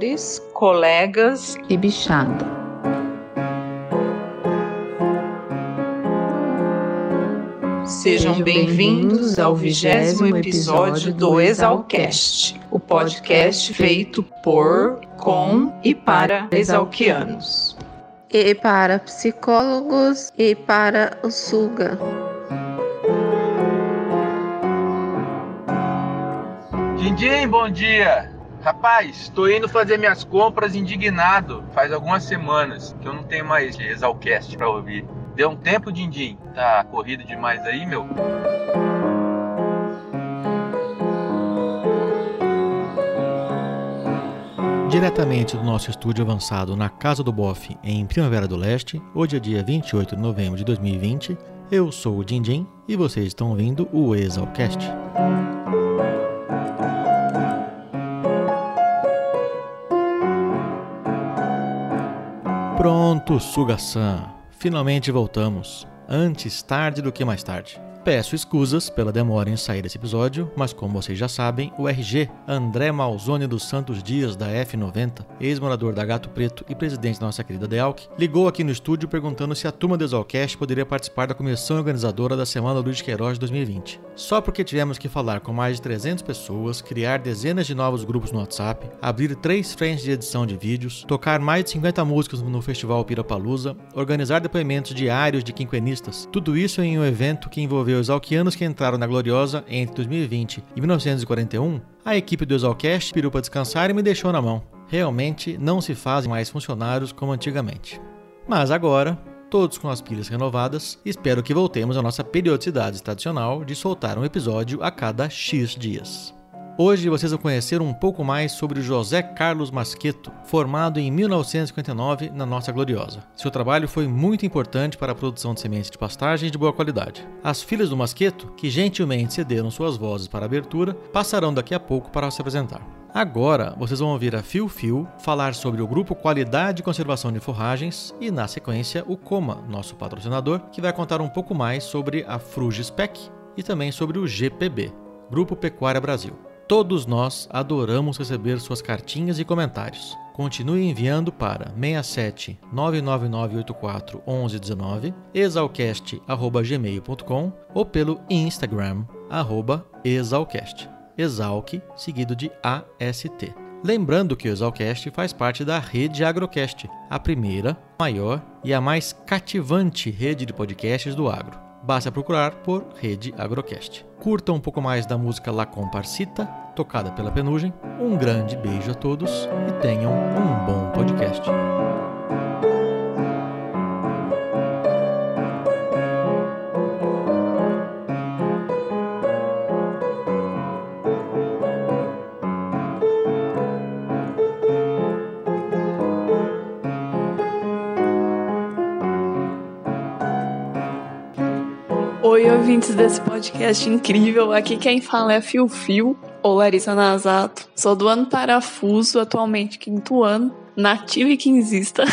professores, colegas e bichada. Sejam bem-vindos ao vigésimo episódio do Exalcast, o podcast feito por, com e para exalquianos. E para psicólogos e para o Suga. Dindim, bom dia! Rapaz, tô indo fazer minhas compras indignado. Faz algumas semanas que eu não tenho mais Exalcast pra ouvir. Deu um tempo, Dindim? Tá corrido demais aí, meu? Diretamente do nosso estúdio avançado na Casa do Boff, em Primavera do Leste, hoje é dia 28 de novembro de 2020, eu sou o Dindim e vocês estão ouvindo o Exalcast. Pronto, Suga-san. Finalmente voltamos. Antes tarde do que mais tarde. Peço escusas pela demora em sair desse episódio, mas como vocês já sabem, o RG, André Malzone dos Santos Dias, da F90, ex-morador da Gato Preto e presidente da nossa querida DEALC, ligou aqui no estúdio perguntando se a turma do Exalcast poderia participar da comissão organizadora da Semana Luiz Queiroz 2020. Só porque tivemos que falar com mais de 300 pessoas, criar dezenas de novos grupos no WhatsApp, abrir três frentes de edição de vídeos, tocar mais de 50 músicas no Festival Pirapalusa, organizar depoimentos diários de quinquenistas, tudo isso em um evento que envolveu os alquianos que entraram na Gloriosa entre 2020 e 1941, a equipe do Exalcast pirou para descansar e me deixou na mão. Realmente não se fazem mais funcionários como antigamente. Mas agora, todos com as pilhas renovadas, espero que voltemos à nossa periodicidade tradicional de soltar um episódio a cada X dias. Hoje vocês vão conhecer um pouco mais sobre José Carlos Masqueto, formado em 1959 na nossa Gloriosa. Seu trabalho foi muito importante para a produção de sementes de pastagem de boa qualidade. As filhas do Masqueto, que gentilmente cederam suas vozes para a abertura, passarão daqui a pouco para se apresentar. Agora vocês vão ouvir a Fio Fio falar sobre o grupo Qualidade e Conservação de Forragens e, na sequência, o Coma, nosso patrocinador, que vai contar um pouco mais sobre a Frugispec e também sobre o GPB, Grupo Pecuária Brasil. Todos nós adoramos receber suas cartinhas e comentários. Continue enviando para 67 99984 1119, exalcast@gmail.com ou pelo Instagram arroba exalcast. Exalc seguido de AST. Lembrando que o Exalcast faz parte da rede Agrocast, a primeira, maior e a mais cativante rede de podcasts do agro. Basta procurar por Rede Agrocast. Curta um pouco mais da música La Comparsita, tocada pela Penugem. Um grande beijo a todos e tenham um bom podcast. Oi, ouvintes desse podcast incrível. Aqui quem fala é Fio Fio, ou Larissa Nazato. Sou do ano parafuso, atualmente quinto ano, nativa e quinzista.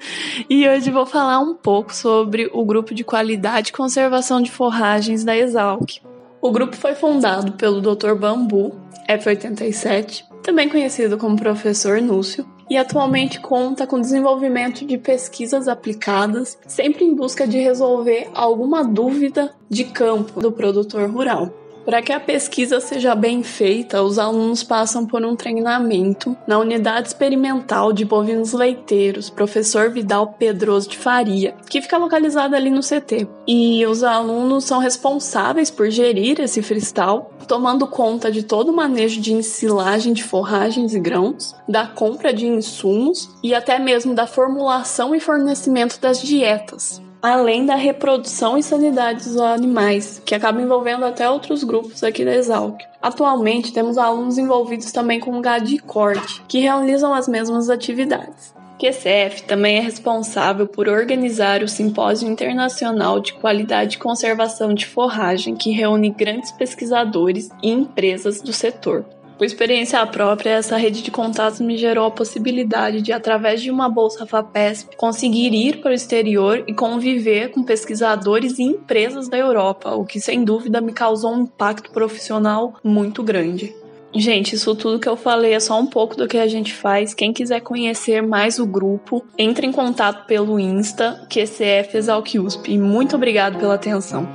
e hoje vou falar um pouco sobre o grupo de qualidade e conservação de forragens da Exalc. O grupo foi fundado pelo Dr. Bambu, F87, também conhecido como Professor Núcio, e atualmente conta com desenvolvimento de pesquisas aplicadas, sempre em busca de resolver alguma dúvida de campo do produtor rural. Para que a pesquisa seja bem feita, os alunos passam por um treinamento na unidade experimental de bovinos leiteiros, professor Vidal Pedroso de Faria, que fica localizada ali no CT. E os alunos são responsáveis por gerir esse freestyle, tomando conta de todo o manejo de ensilagem de forragens e grãos, da compra de insumos e até mesmo da formulação e fornecimento das dietas além da reprodução e sanidade dos animais, que acaba envolvendo até outros grupos aqui da Exalc. Atualmente temos alunos envolvidos também com gado de corte, que realizam as mesmas atividades. QCF também é responsável por organizar o Simpósio Internacional de Qualidade e Conservação de Forragem, que reúne grandes pesquisadores e empresas do setor. Por experiência própria, essa rede de contatos me gerou a possibilidade de, através de uma bolsa FAPESP, conseguir ir para o exterior e conviver com pesquisadores e empresas da Europa, o que sem dúvida me causou um impacto profissional muito grande. Gente, isso tudo que eu falei é só um pouco do que a gente faz. Quem quiser conhecer mais o grupo, entre em contato pelo Insta, QCF Exalquiusp. E muito obrigado pela atenção.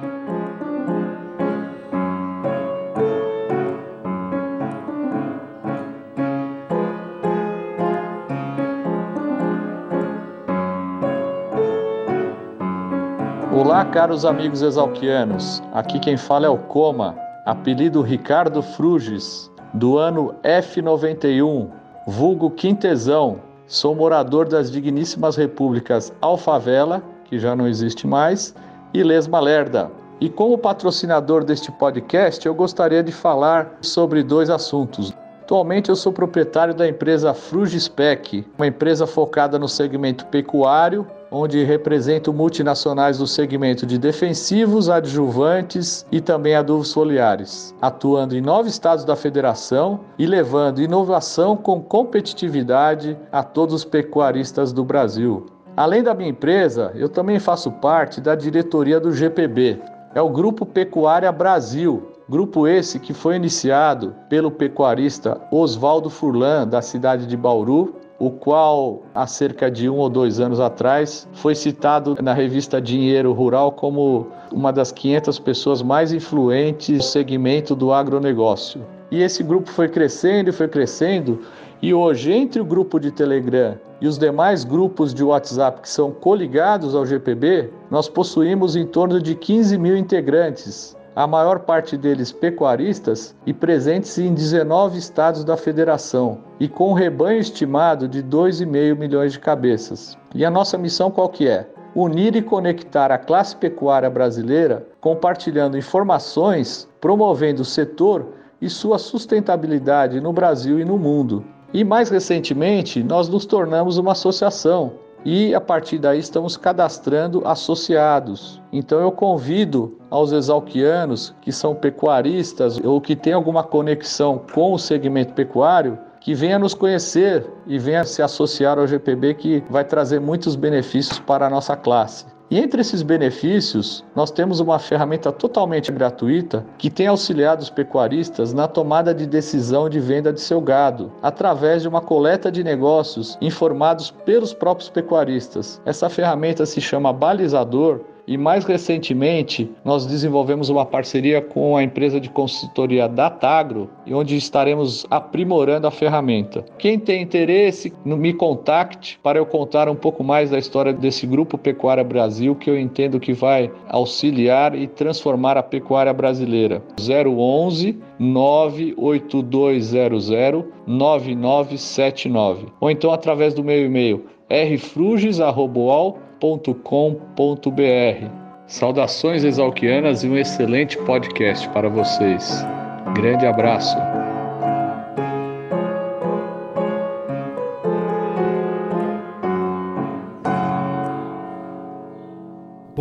Olá, caros amigos exalquianos. Aqui quem fala é o Coma, apelido Ricardo Fruges, do ano F91, vulgo Quintesão. Sou morador das digníssimas repúblicas Alfavela, que já não existe mais, e Lesma Lerda. E como patrocinador deste podcast, eu gostaria de falar sobre dois assuntos. Atualmente eu sou proprietário da empresa Frugispec, uma empresa focada no segmento pecuário, onde represento multinacionais do segmento de defensivos, adjuvantes e também adubos foliares, atuando em nove estados da federação e levando inovação com competitividade a todos os pecuaristas do Brasil. Além da minha empresa, eu também faço parte da diretoria do GPB, é o Grupo Pecuária Brasil, Grupo esse que foi iniciado pelo pecuarista Oswaldo Furlan, da cidade de Bauru, o qual, há cerca de um ou dois anos atrás, foi citado na revista Dinheiro Rural como uma das 500 pessoas mais influentes no segmento do agronegócio. E esse grupo foi crescendo e foi crescendo, e hoje, entre o grupo de Telegram e os demais grupos de WhatsApp que são coligados ao GPB, nós possuímos em torno de 15 mil integrantes, a maior parte deles pecuaristas e presentes em 19 estados da federação, e com um rebanho estimado de 2,5 milhões de cabeças. E a nossa missão qual que é? Unir e conectar a classe pecuária brasileira, compartilhando informações, promovendo o setor e sua sustentabilidade no Brasil e no mundo. E mais recentemente, nós nos tornamos uma associação e a partir daí estamos cadastrando associados. Então eu convido aos exalquianos que são pecuaristas ou que têm alguma conexão com o segmento pecuário que venha nos conhecer e venha se associar ao GPB que vai trazer muitos benefícios para a nossa classe. E entre esses benefícios, nós temos uma ferramenta totalmente gratuita que tem auxiliado os pecuaristas na tomada de decisão de venda de seu gado, através de uma coleta de negócios informados pelos próprios pecuaristas. Essa ferramenta se chama Balizador e mais recentemente, nós desenvolvemos uma parceria com a empresa de consultoria Datagro, onde estaremos aprimorando a ferramenta. Quem tem interesse, me contacte para eu contar um pouco mais da história desse grupo Pecuária Brasil, que eu entendo que vai auxiliar e transformar a pecuária brasileira. 011 98200 9979 ou então através do meu e-mail rfruges@al www.exalquianas.com.br. Saudações exalquianas e um excelente podcast para vocês. Grande abraço.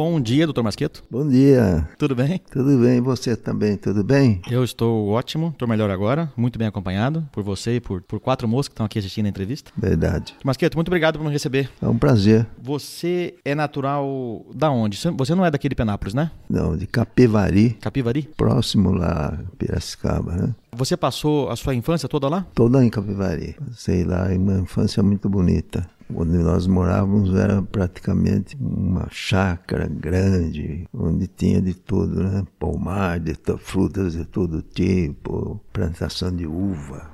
Bom dia, doutor Masqueto. Bom dia. Tudo bem? Tudo bem, você também, tudo bem? Eu estou ótimo, estou melhor agora, muito bem acompanhado por você e por, por quatro moços que estão aqui assistindo a entrevista. Verdade. Masqueto, muito obrigado por me receber. É um prazer. Você é natural da onde? Você não é daqui de Penápolis, né? Não, de Capivari. Capivari? Próximo lá, Piracicaba, né? Você passou a sua infância toda lá? Toda em Capivari. Passei lá, uma infância muito bonita. Onde nós morávamos era praticamente uma chácara grande, onde tinha de tudo, né? Pomar, de frutas de todo tipo, plantação de uva,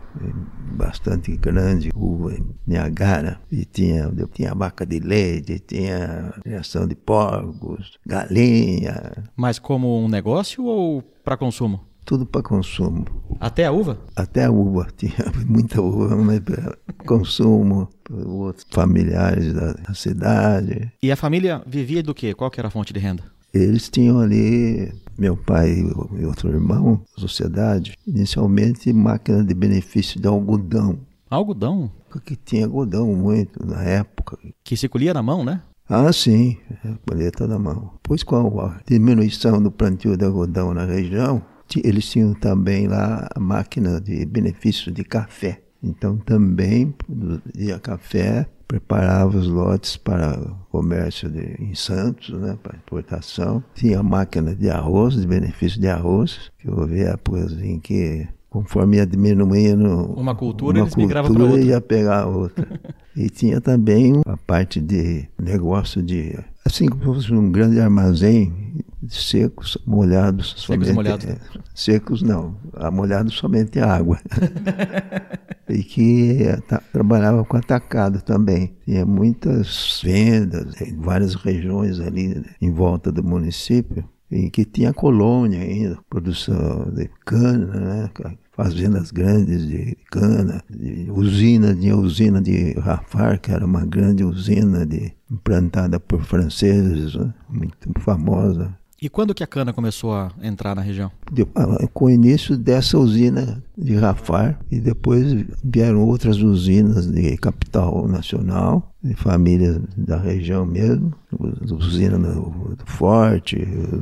bastante grande, uva Niagara, e tinha, tinha vaca de leite, tinha criação de porcos, galinha. Mas como um negócio ou para consumo? Tudo para consumo. Até a uva? Até a uva, tinha muita uva, mas para consumo, para outros familiares da, da, cidade. E a família vivia do quê? Qual que era a fonte de renda? Eles tinham ali, meu pai e outro irmão, sociedade, inicialmente máquina de benefício de algodão. Algodão? Porque tinha algodão muito na época. Que se colhia na mão, né? Ah, sim, colheita na mão. Pois com a diminuição do plantio de algodão na região, eles tinham também lá a máquina de benefício de café. Então também produzia café, preparava os lotes para comércio de, em Santos, né, para exportação. Tinha máquina de arroz, de benefício de arroz, que houve épocas em que conforme ia diminuindo Uma cultura, uma eles migravam para cultura, outra. ia pegar outra. e tinha também a parte de negócio de, assim como fosse um grande armazém secos, molhados. Secos e molhados. é, secos não, a molhados somente a água. e que ta- trabalhava com atacado também. Tinha muitas vendas em várias regiões ali né, em volta do município, e que tinha colônia ainda, produção de cana, né? Fazendas grandes de cana, de usina, tinha usina de Rafar, que era uma grande usina de, implantada por franceses, né? muito famosa. E quando que a cana começou a entrar na região? De- ah, com o início dessa usina de Rafar e depois vieram outras usinas de capital nacional, de famílias da região mesmo, usina do, do Forte,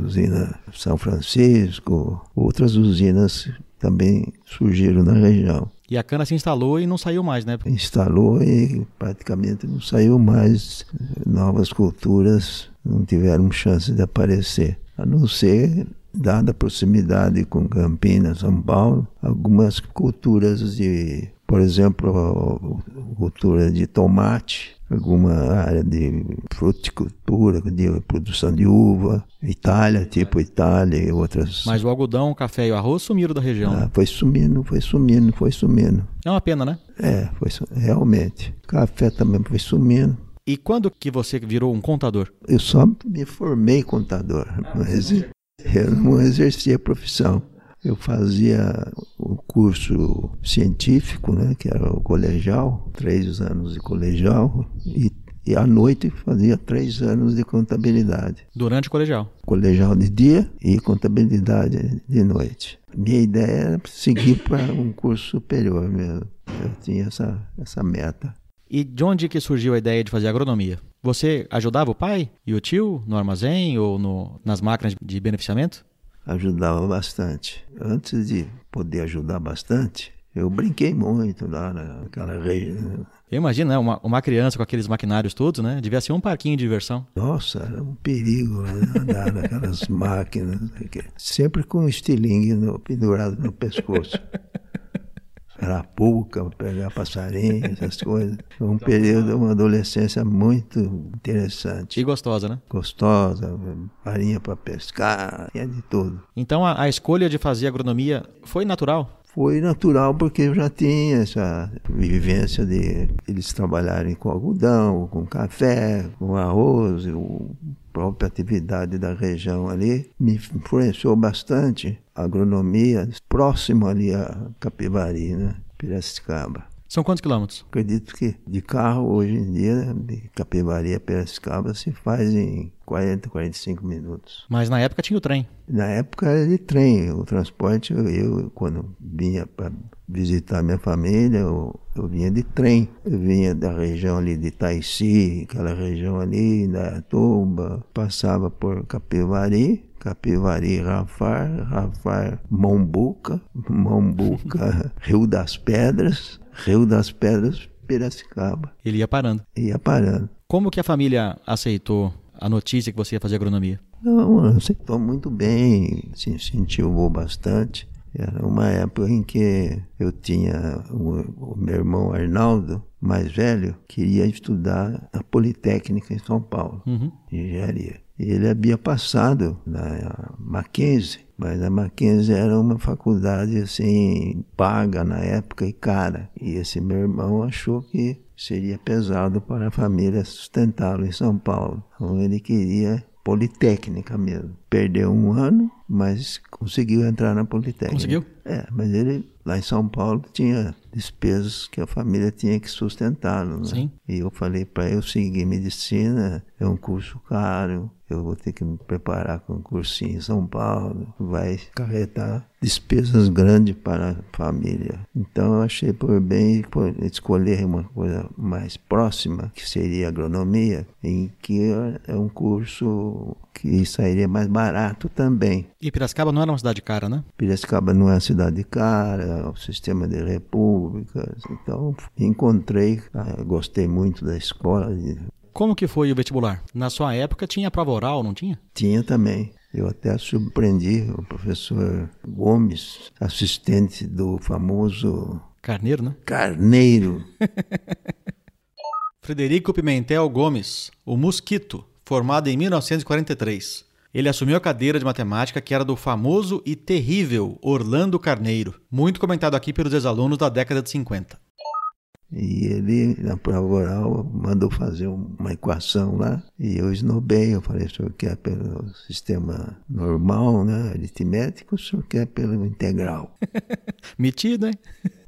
usina São Francisco, outras usinas também surgiram na região. E a cana se instalou e não saiu mais, né? Instalou e praticamente não saiu mais, novas culturas não tiveram chance de aparecer, a não ser dada a proximidade com Campinas, São Paulo, algumas culturas de, por exemplo, cultura de tomate, alguma área de fruticultura, de produção de uva, Itália, tipo Itália e outras. Mas o algodão, o café e o arroz sumiram da região. Ah, foi sumindo, foi sumindo, foi sumindo. É uma pena, né? É, foi realmente. Café também foi sumindo. E quando que você virou um contador? Eu só me formei contador, mas eu não exercia a profissão. Eu fazia o curso científico, né, que era o colegial, três anos de colegial, e, e à noite fazia três anos de contabilidade. Durante o colegial. Colegial de dia e contabilidade de noite. Minha ideia era seguir para um curso superior mesmo. Eu tinha essa, essa meta. E de onde que surgiu a ideia de fazer agronomia? Você ajudava o pai e o tio no armazém ou no, nas máquinas de beneficiamento? Ajudava bastante. Antes de poder ajudar bastante, eu brinquei muito lá naquela região. Eu imagino, né? Uma, uma criança com aqueles maquinários todos, né? Devia ser um parquinho de diversão. Nossa, era um perigo né, andar naquelas máquinas. Sempre com um estilingue no- pendurado no pescoço. Arapuca, pegar passarinho, essas coisas. Foi um período, uma adolescência muito interessante. E gostosa, né? Gostosa, farinha para pescar, tinha de tudo. Então a, a escolha de fazer agronomia foi natural? Foi natural porque eu já tinha essa vivência de eles trabalharem com algodão, com café, com arroz, a própria atividade da região ali me influenciou bastante a agronomia próximo ali a Capivari, né? Piracicaba. São quantos quilômetros? Acredito que de carro hoje em dia, de Capivari a Piracicaba, se faz em 40, 45 minutos. Mas na época tinha o trem. Na época era de trem, o transporte, eu, quando vinha para visitar minha família, eu, eu vinha de trem. Eu vinha da região ali de Taici, aquela região ali, da Tuba, passava por Capivari, Capivari, Rafar, Rafar, Mombuca, Mombuca, Rio das Pedras, Rio das Pedras, Piracicaba. Ele ia parando. Ia parando. Como que a família aceitou a notícia que você ia fazer agronomia? Não, aceitou muito bem, se incentivou bastante. Era uma época em que eu tinha o, o meu irmão Arnaldo, mais velho, queria estudar a Politécnica em São Paulo, Uhum. engenharia. Ele havia passado na Mackenzie, mas a Mackenzie era uma faculdade assim paga na época e cara. E esse meu irmão achou que seria pesado para a família sustentá-lo em São Paulo. Então ele queria Politécnica mesmo. Perdeu um ano, mas conseguiu entrar na Politécnica. Conseguiu? É, mas ele lá em São Paulo tinha despesas que a família tinha que sustentá-lo. Né? Sim. E eu falei para eu seguir medicina, é um curso caro, eu vou ter que me preparar com um cursinho em São Paulo, vai carregar despesas grandes para a família. Então eu achei por bem pô, escolher uma coisa mais próxima, que seria agronomia, em que é um curso que sairia mais barato também. E Piracicaba não era uma cidade cara, né? Piracicaba não é uma cidade cara, é um sistema de repúblicas. Então, encontrei, ah, gostei muito da escola. Como que foi o vestibular? Na sua época tinha prova oral, não tinha? Tinha também. Eu até surpreendi o professor Gomes, assistente do famoso Carneiro, né? Carneiro. Frederico Pimentel Gomes, o Mosquito, formado em 1943. Ele assumiu a cadeira de matemática que era do famoso e terrível Orlando Carneiro, muito comentado aqui pelos ex-alunos da década de 50. E ele, na prova oral, mandou fazer uma equação lá. E eu esnobei. Eu falei, o senhor quer pelo sistema normal, né? Aritmético, o senhor quer pelo integral. Metido, hein?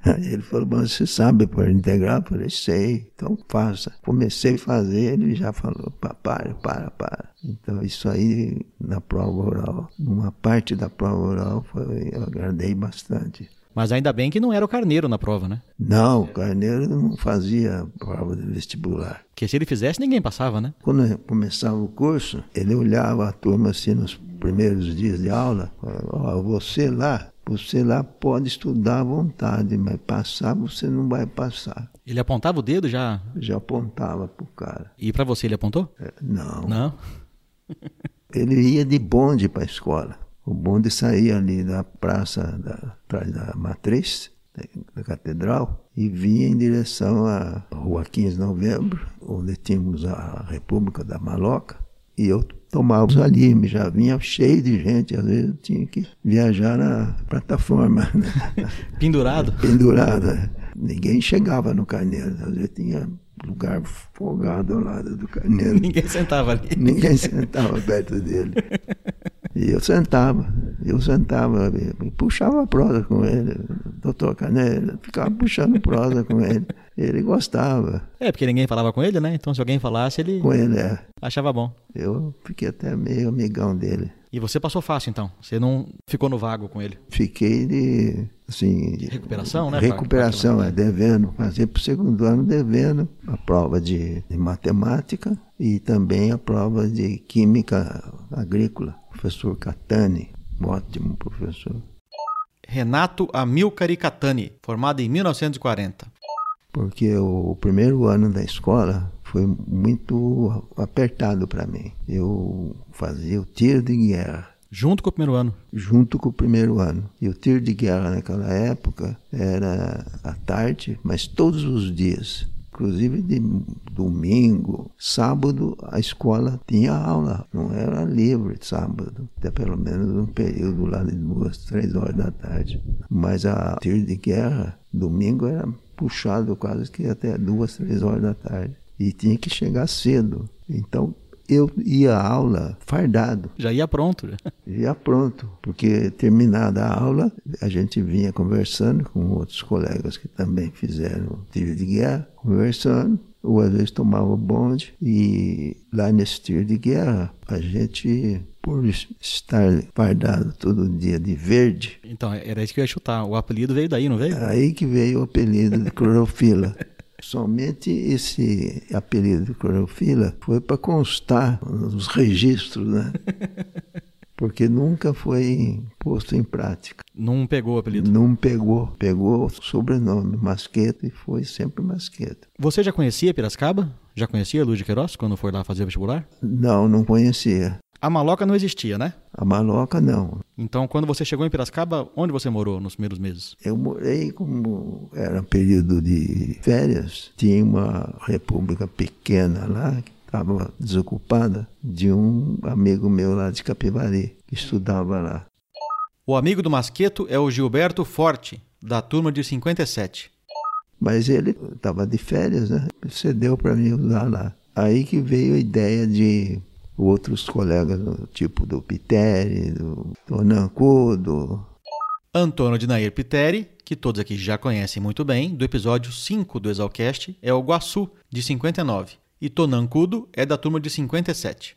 Aí ele falou, mas você sabe por integral? Eu falei, sei, então faça. Comecei a fazer, ele já falou, para, para, para. Então isso aí, na prova oral, uma parte da prova oral, foi, eu agradei bastante. Mas ainda bem que não era o Carneiro na prova, né? Não, o Carneiro não fazia prova de vestibular. Porque se ele fizesse, ninguém passava, né? Quando começava o curso, ele olhava a turma assim nos primeiros dias de aula, ó, você lá, você lá pode estudar à vontade, mas passar você não vai passar. Ele apontava o dedo já? Já apontava pro cara. E para você ele apontou? É, não. Não? ele ia de bonde para a escola. O bonde saía ali da praça, da, atrás da matriz, da catedral, e vinha em direção à Rua 15 de Novembro, onde tínhamos a República da Maloca, e eu tomava ali, já vinha cheio de gente, às vezes eu tinha que viajar na plataforma. Pendurado? Pendurado. é. Ninguém chegava no Carneiro, às vezes tinha lugar folgado ao lado do Carneiro. Ninguém sentava ali. Ninguém sentava perto dele. E eu sentava, eu sentava e puxava prosa com ele. Doutor Canela, ficava puxando prosa com ele. Ele gostava. É, porque ninguém falava com ele, né? Então se alguém falasse, ele Com ele, é. achava bom. Eu fiquei até meio amigão dele. E você passou fácil, então? Você não ficou no vago com ele? Fiquei de, assim... De recuperação, né? Recuperação, Pra- é, pra- devendo. Passei para o segundo ano devendo a prova de, de matemática e também a prova de química agrícola. Professor Catani, ótimo professor. Renato Amilcari Catani, formado em 1940. porque o primeiro ano da escola foi muito apertado para mim. Eu fazia o tiro de guerra Junto com o primeiro ano. junto com o primeiro ano. E o tiro de guerra naquela época era à tarde, mas todos os dias. Inclusive de domingo, sábado, a escola tinha aula, não era livre sábado, até pelo menos um período lá de duas, três horas da tarde. Mas a tiro de guerra, domingo era puxado quase que até duas, três horas da tarde. E tinha que chegar cedo. Então eu ia à aula fardado. Já ia pronto. já. Já pronto, porque terminada a aula, a gente vinha conversando com outros colegas que também fizeram tiro de guerra, conversando, ou às vezes tomava bonde, e lá nesse tiro de guerra, a gente, por estar fardado todo dia de verde, Então, era isso que eu ia chutar. O apelido veio daí, não veio? aí que veio o apelido de clorofila. Somente esse apelido de clorofila foi para constar nos registros, né? Porque nunca foi posto em prática. Não pegou o apelido. Não pegou, pegou o sobrenome Masqueta e foi sempre Masqueta. Você já conhecia Piracicaba? Já conhecia Luiz de Queiroz quando foi lá fazer vestibular? Não, não conhecia. A maloca não existia, né? A maloca não. Então, quando você chegou em Piracicaba, onde você morou nos primeiros meses? Eu morei como era período de férias, tinha uma república pequena lá que estava desocupada de um amigo meu lá de Capivari que estudava lá. O amigo do Masqueto é o Gilberto Forte, da turma de 57. Mas ele estava de férias, né? Cedeu para mim usar lá. Aí que veio a ideia de outros colegas, do tipo do Piteri, do Tonancu, do Antônio de Nair Piteri, que todos aqui já conhecem muito bem, do episódio 5 do Exalcast, é o Guaçu, de 59. E Tonancudo é da turma de 57.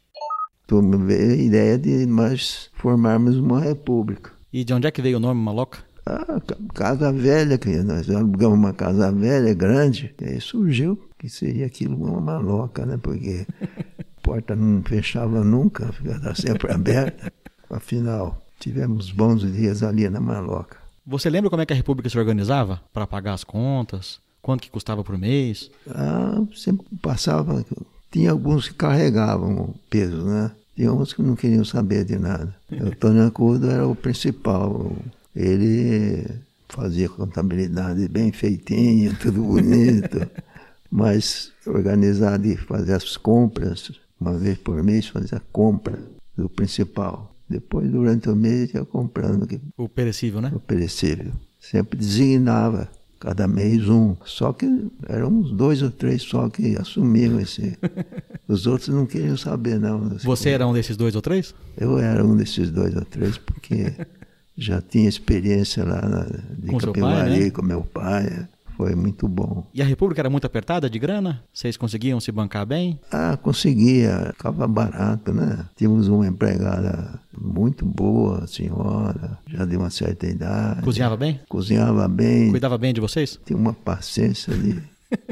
turma. Veio a ideia de nós formarmos uma república. E de onde é que veio o nome Maloca? Ah, ca- casa velha, que nós alugamos uma casa velha, grande, e aí surgiu que seria aquilo uma maloca, né? Porque porta não fechava nunca, ficava sempre aberta. Afinal, tivemos bons dias ali na maloca. Você lembra como é que a República se organizava para pagar as contas? Quanto que custava por mês? Ah, sempre passava, tinha alguns que carregavam o peso, né? Tinha uns que não queriam saber de nada. O Tony Acudo era o principal. Ele fazia contabilidade bem feitinha, tudo bonito, mas organizado e fazer as compras, uma vez por mês fazer a compra do principal. Depois, durante o mês, ia comprando O perecível, né? o perecível. Sempre designava cada mês um. Só que eram uns dois ou três só que assumiam esse. Os outros não queriam saber, não. desse Você era um desses dois ou três? eu era um desses dois ou três, porque já tinha experiência lá na, de Com seu pai, Capivari né? com meu pai. Foi muito bom. E a República era muito apertada de grana? Vocês conseguiam se bancar bem? Ah, conseguia, ficava barato, né? Tínhamos uma empregada muito boa, senhora, já de uma certa idade. Cozinhava bem? Cozinhava bem, Cuidava bem de vocês? tinha uma paciência de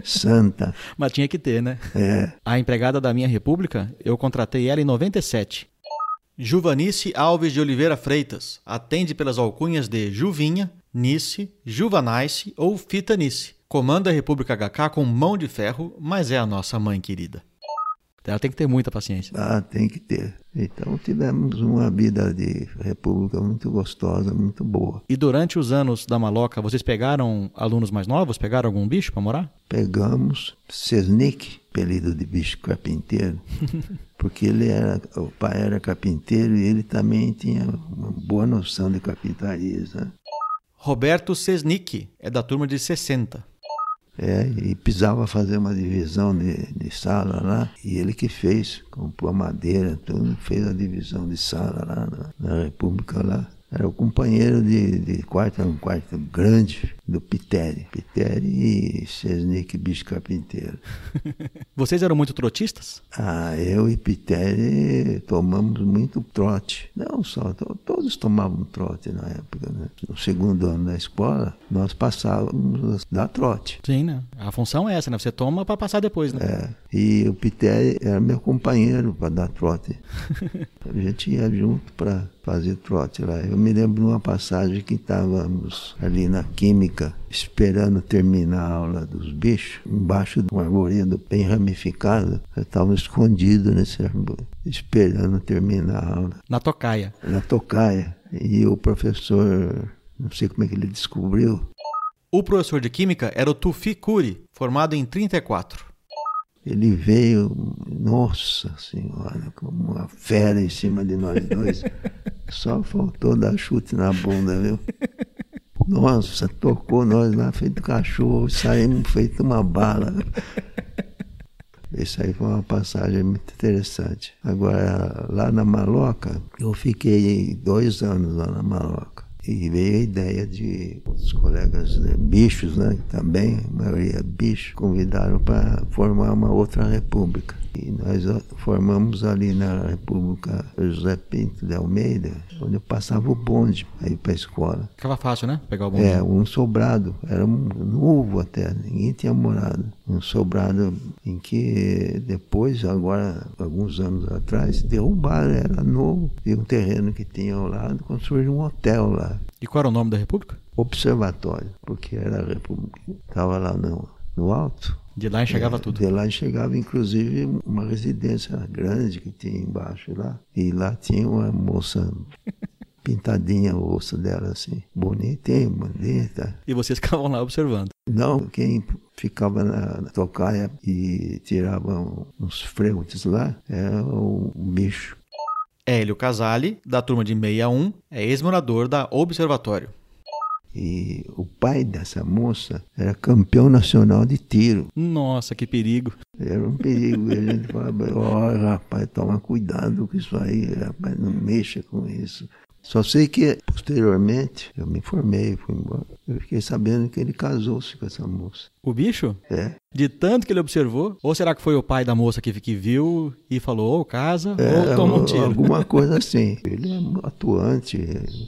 santa. Mas tinha que ter, né? É, A empregada da minha república, eu contratei ela em 97. Juvanice Alves de Oliveira Freitas. Atende pelas alcunhas de Juvinha, Nice, Juvanice ou Fitanice. Comanda a República HK com mão de ferro, mas é a nossa mãe querida. Ela tem que ter muita paciência. ah, tem que ter. Então tivemos uma vida de república muito gostosa, muito boa. E durante os anos da maloca, vocês pegaram alunos mais novos? Pegaram algum bicho para morar? Pegamos Sesnick, apelido de bicho carpinteiro, porque ele era, o pai era carpinteiro e ele também tinha uma boa noção de carpintaria, né? Roberto Sesnick, é da turma de 60. É, e precisava fazer uma divisão de, de sala lá, e ele que fez, comprou a madeira, tudo, fez a divisão de sala lá na, na República lá. Era o companheiro de, de quarto, era um quarto grande do Piteri. Piteri e Sesnick, bicho carpinteiro. Vocês eram muito trotistas? Ah, eu e Piteri tomamos muito trote. Não só, to- todos tomavam trote na época, né? No segundo ano da escola, nós passávamos a dar trote. Sim, né? A função é essa, né? Você toma para passar depois, né? É, e o Piteri era meu companheiro para dar trote. A gente ia junto para fazer trote lá. Eu me lembro de uma passagem que estávamos ali na Química, esperando terminar a aula dos bichos, embaixo de um arvoredo bem ramificado. Estávamos escondidos nesse arvoredo, esperando terminar a aula. Na tocaia. Na tocaia. E o professor, não sei como é que ele descobriu, O professor de química era o Tufi Curi, formado em 34. Ele veio, nossa senhora, como uma fera em cima de nós dois. Só faltou dar chute na bunda, viu? Nossa, tocou nós lá feito cachorro, saímos feito uma bala. Isso aí foi uma passagem muito interessante. Agora, lá na Maloca, eu fiquei dois anos lá na Maloca. E veio a ideia de os colegas né, bichos, né, também, a maioria bicho, convidaram para formar uma outra república. E nós formamos ali na República José Pinto de Almeida, onde eu passava o bonde para ir para a escola. Ficava fácil, né? Pegar o bonde. É, um sobrado, era um novo até, ninguém tinha morado. Um sobrado em que depois, agora, alguns anos atrás, derrubaram, era novo, e um terreno que tinha ao lado, construíram um hotel lá, E qual era o nome da república? observatório, porque era a República, estava lá no, no alto. De lá enxergava É, tudo. De lá chegava, inclusive, uma residência grande que tinha embaixo lá. E lá tinha uma moça pintadinha o rosto dela, assim. Bonitinha, bonita. E vocês ficavam lá observando. Não, quem ficava na, na tocaia e tirava uns frentes lá era o bicho. Hélio Casale, da turma de 61, é ex-morador da Observatório. E o pai dessa moça era campeão nacional de tiro. Nossa, que perigo. Era um perigo. A gente falava, ó, rapaz, toma cuidado com isso aí, rapaz, não mexa com isso. Só sei que, posteriormente, eu me informei, fui embora. Eu fiquei sabendo que ele casou-se com essa moça. O bicho? É, De tanto que ele observou? Ou será que foi o pai da moça que, que viu e falou, ou casa, é ou toma um tiro? alguma coisa assim. Ele é atuante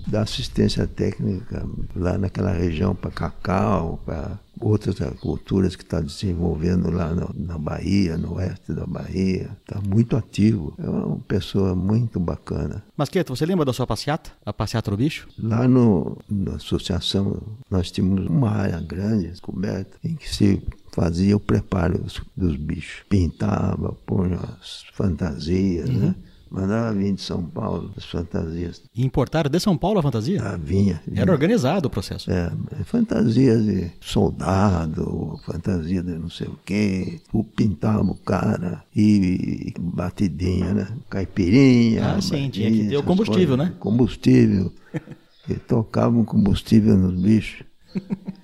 da assistência técnica lá naquela região para cacau, para outras culturas que está desenvolvendo lá no- na Bahia, no oeste da Bahia. Está muito ativo. É uma pessoa muito bacana. Mas, Queto, você lembra da sua passeata? A passeata do bicho? Lá no, na associação, nós tínhamos uma área grande, coberta, em que se fazia o preparo dos, dos bichos. Pintava, punha as fantasias, né? Mandava vir de São Paulo as fantasias. E importaram de São Paulo a fantasia? Ah, vinha. vinha. Era organizado o processo. É, fantasias de soldado, fantasia de não sei o quê, o pintava o cara e, batidinha, né? Caipirinha. Ah, sim, tinha que ter o combustível, coisas. né? Combustível. e tocavam combustível nos bichos.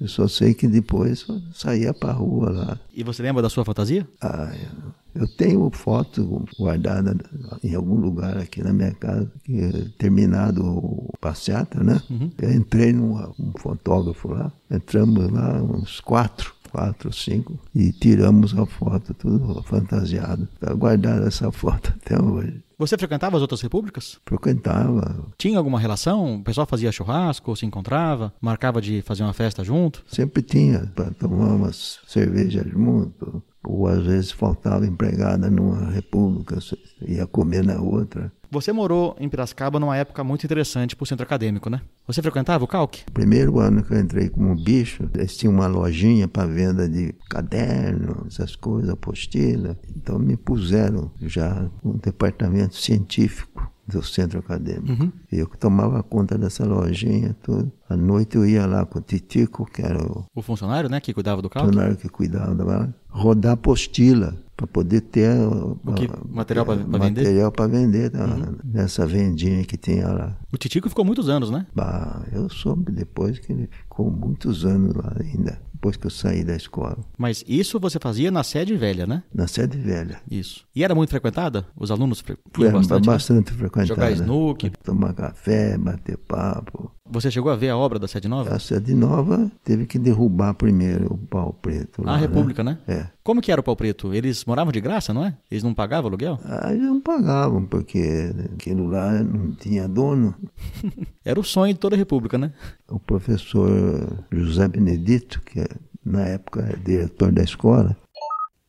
Eu só sei que depois saía pra rua lá. E você lembra da sua fantasia? Ah, eu, eu tenho foto guardada em algum lugar aqui na minha casa, que terminado o passeata, né? Eu entrei num um fotógrafo lá, entramos lá uns quatro, quatro, cinco, e tiramos a foto, tudo fantasiado. Está guardada essa foto até hoje. Você frequentava as outras repúblicas? Frequentava, Tinha alguma relação? O pessoal fazia churrasco, se encontrava, marcava de fazer uma festa junto? sempre tinha para tomar umas cervejas junto, ou às vezes faltava empregada numa república, ia comer na outra. Você morou em Piracicaba numa época muito interessante para o centro acadêmico, né? Você frequentava o Calque? Primeiro ano que eu entrei como bicho, eles tinham uma lojinha para venda de caderno, essas coisas, apostila. Então me puseram já um departamento científico do centro acadêmico. Eu que tomava conta dessa lojinha tudo. À noite eu ia lá com o Titico, que era o O funcionário, né, que cuidava do Calque? funcionário que cuidava rodar apostila para poder ter O que- material pra- pra vender? material para vender tá? nessa vendinha que tinha lá. O Titico ficou muitos anos, né? Bah, eu soube depois que ele ficou muitos anos lá ainda, depois que eu saí da escola, Mas isso você fazia na sede velha, né? na sede velha. Isso. E era muito frequentada? Os alunos fre- Foi iam bastante? bastante, frequentada. Jogar snooker. Tomar café, bater papo. Você chegou a ver a obra da sede nova? A sede nova teve que derrubar primeiro o pau preto. lá, A República, né? É. Como que era o Pau Preto? Eles moravam de graça, não é? Eles não pagavam aluguel? Aí não pagavam, porque aquilo lá não tinha dono. Era o sonho de toda a República, né? O professor José Benedito, que é, na época era diretor da escola,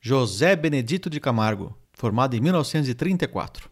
José Benedito de Camargo, formado em 1934.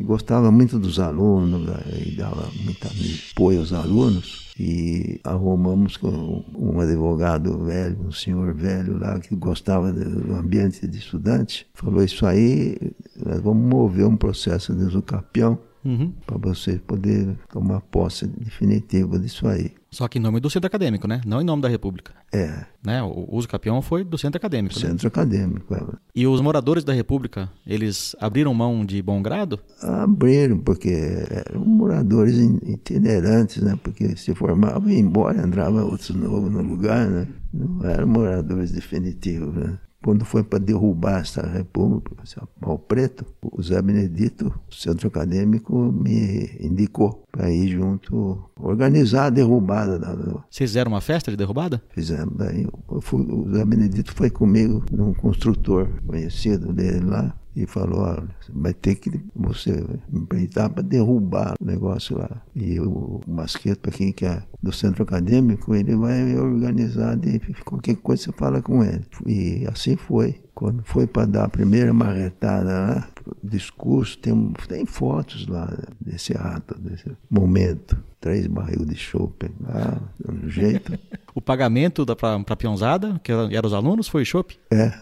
Gostava muito dos alunos e dava muito apoio aos alunos. E arrumamos com um advogado velho, um senhor velho lá que gostava do ambiente de estudante. Falou: Isso aí, nós vamos mover um processo de usucapião Uhum. para você poder tomar posse definitiva disso aí. Só que em nome do centro acadêmico, né? Não em nome da República. É, Né? O uso capião foi do centro acadêmico. né? centro acadêmico. é. E os moradores da República, eles abriram mão de bom grado? Abriram, porque eram moradores in- itinerantes, né? Porque se formavam e embora, entrava outros novos no lugar, né? Não eram moradores definitivos, né? Quando foi para derrubar essa república, esse pau preto, o Zé Benedito, o centro acadêmico, me indicou para ir junto, organizar a derrubada. Da, Vocês fizeram uma festa de derrubada? fizemos. Daí eu fui- o Zé Benedito foi comigo num construtor conhecido dele lá e falou, olha, vai ter que você empreitar para derrubar o negócio lá. E o Masqueto aqui, que é do centro acadêmico, ele vai organizar de qualquer coisa você fala com ele. E assim foi. Quando foi para dar a primeira marretada lá, discurso, tem, tem fotos lá desse ato, desse momento. Três barril de chope lá, do jeito. O pagamento da, pra, pra peãozada, que era- eram os alunos, foi chope? É.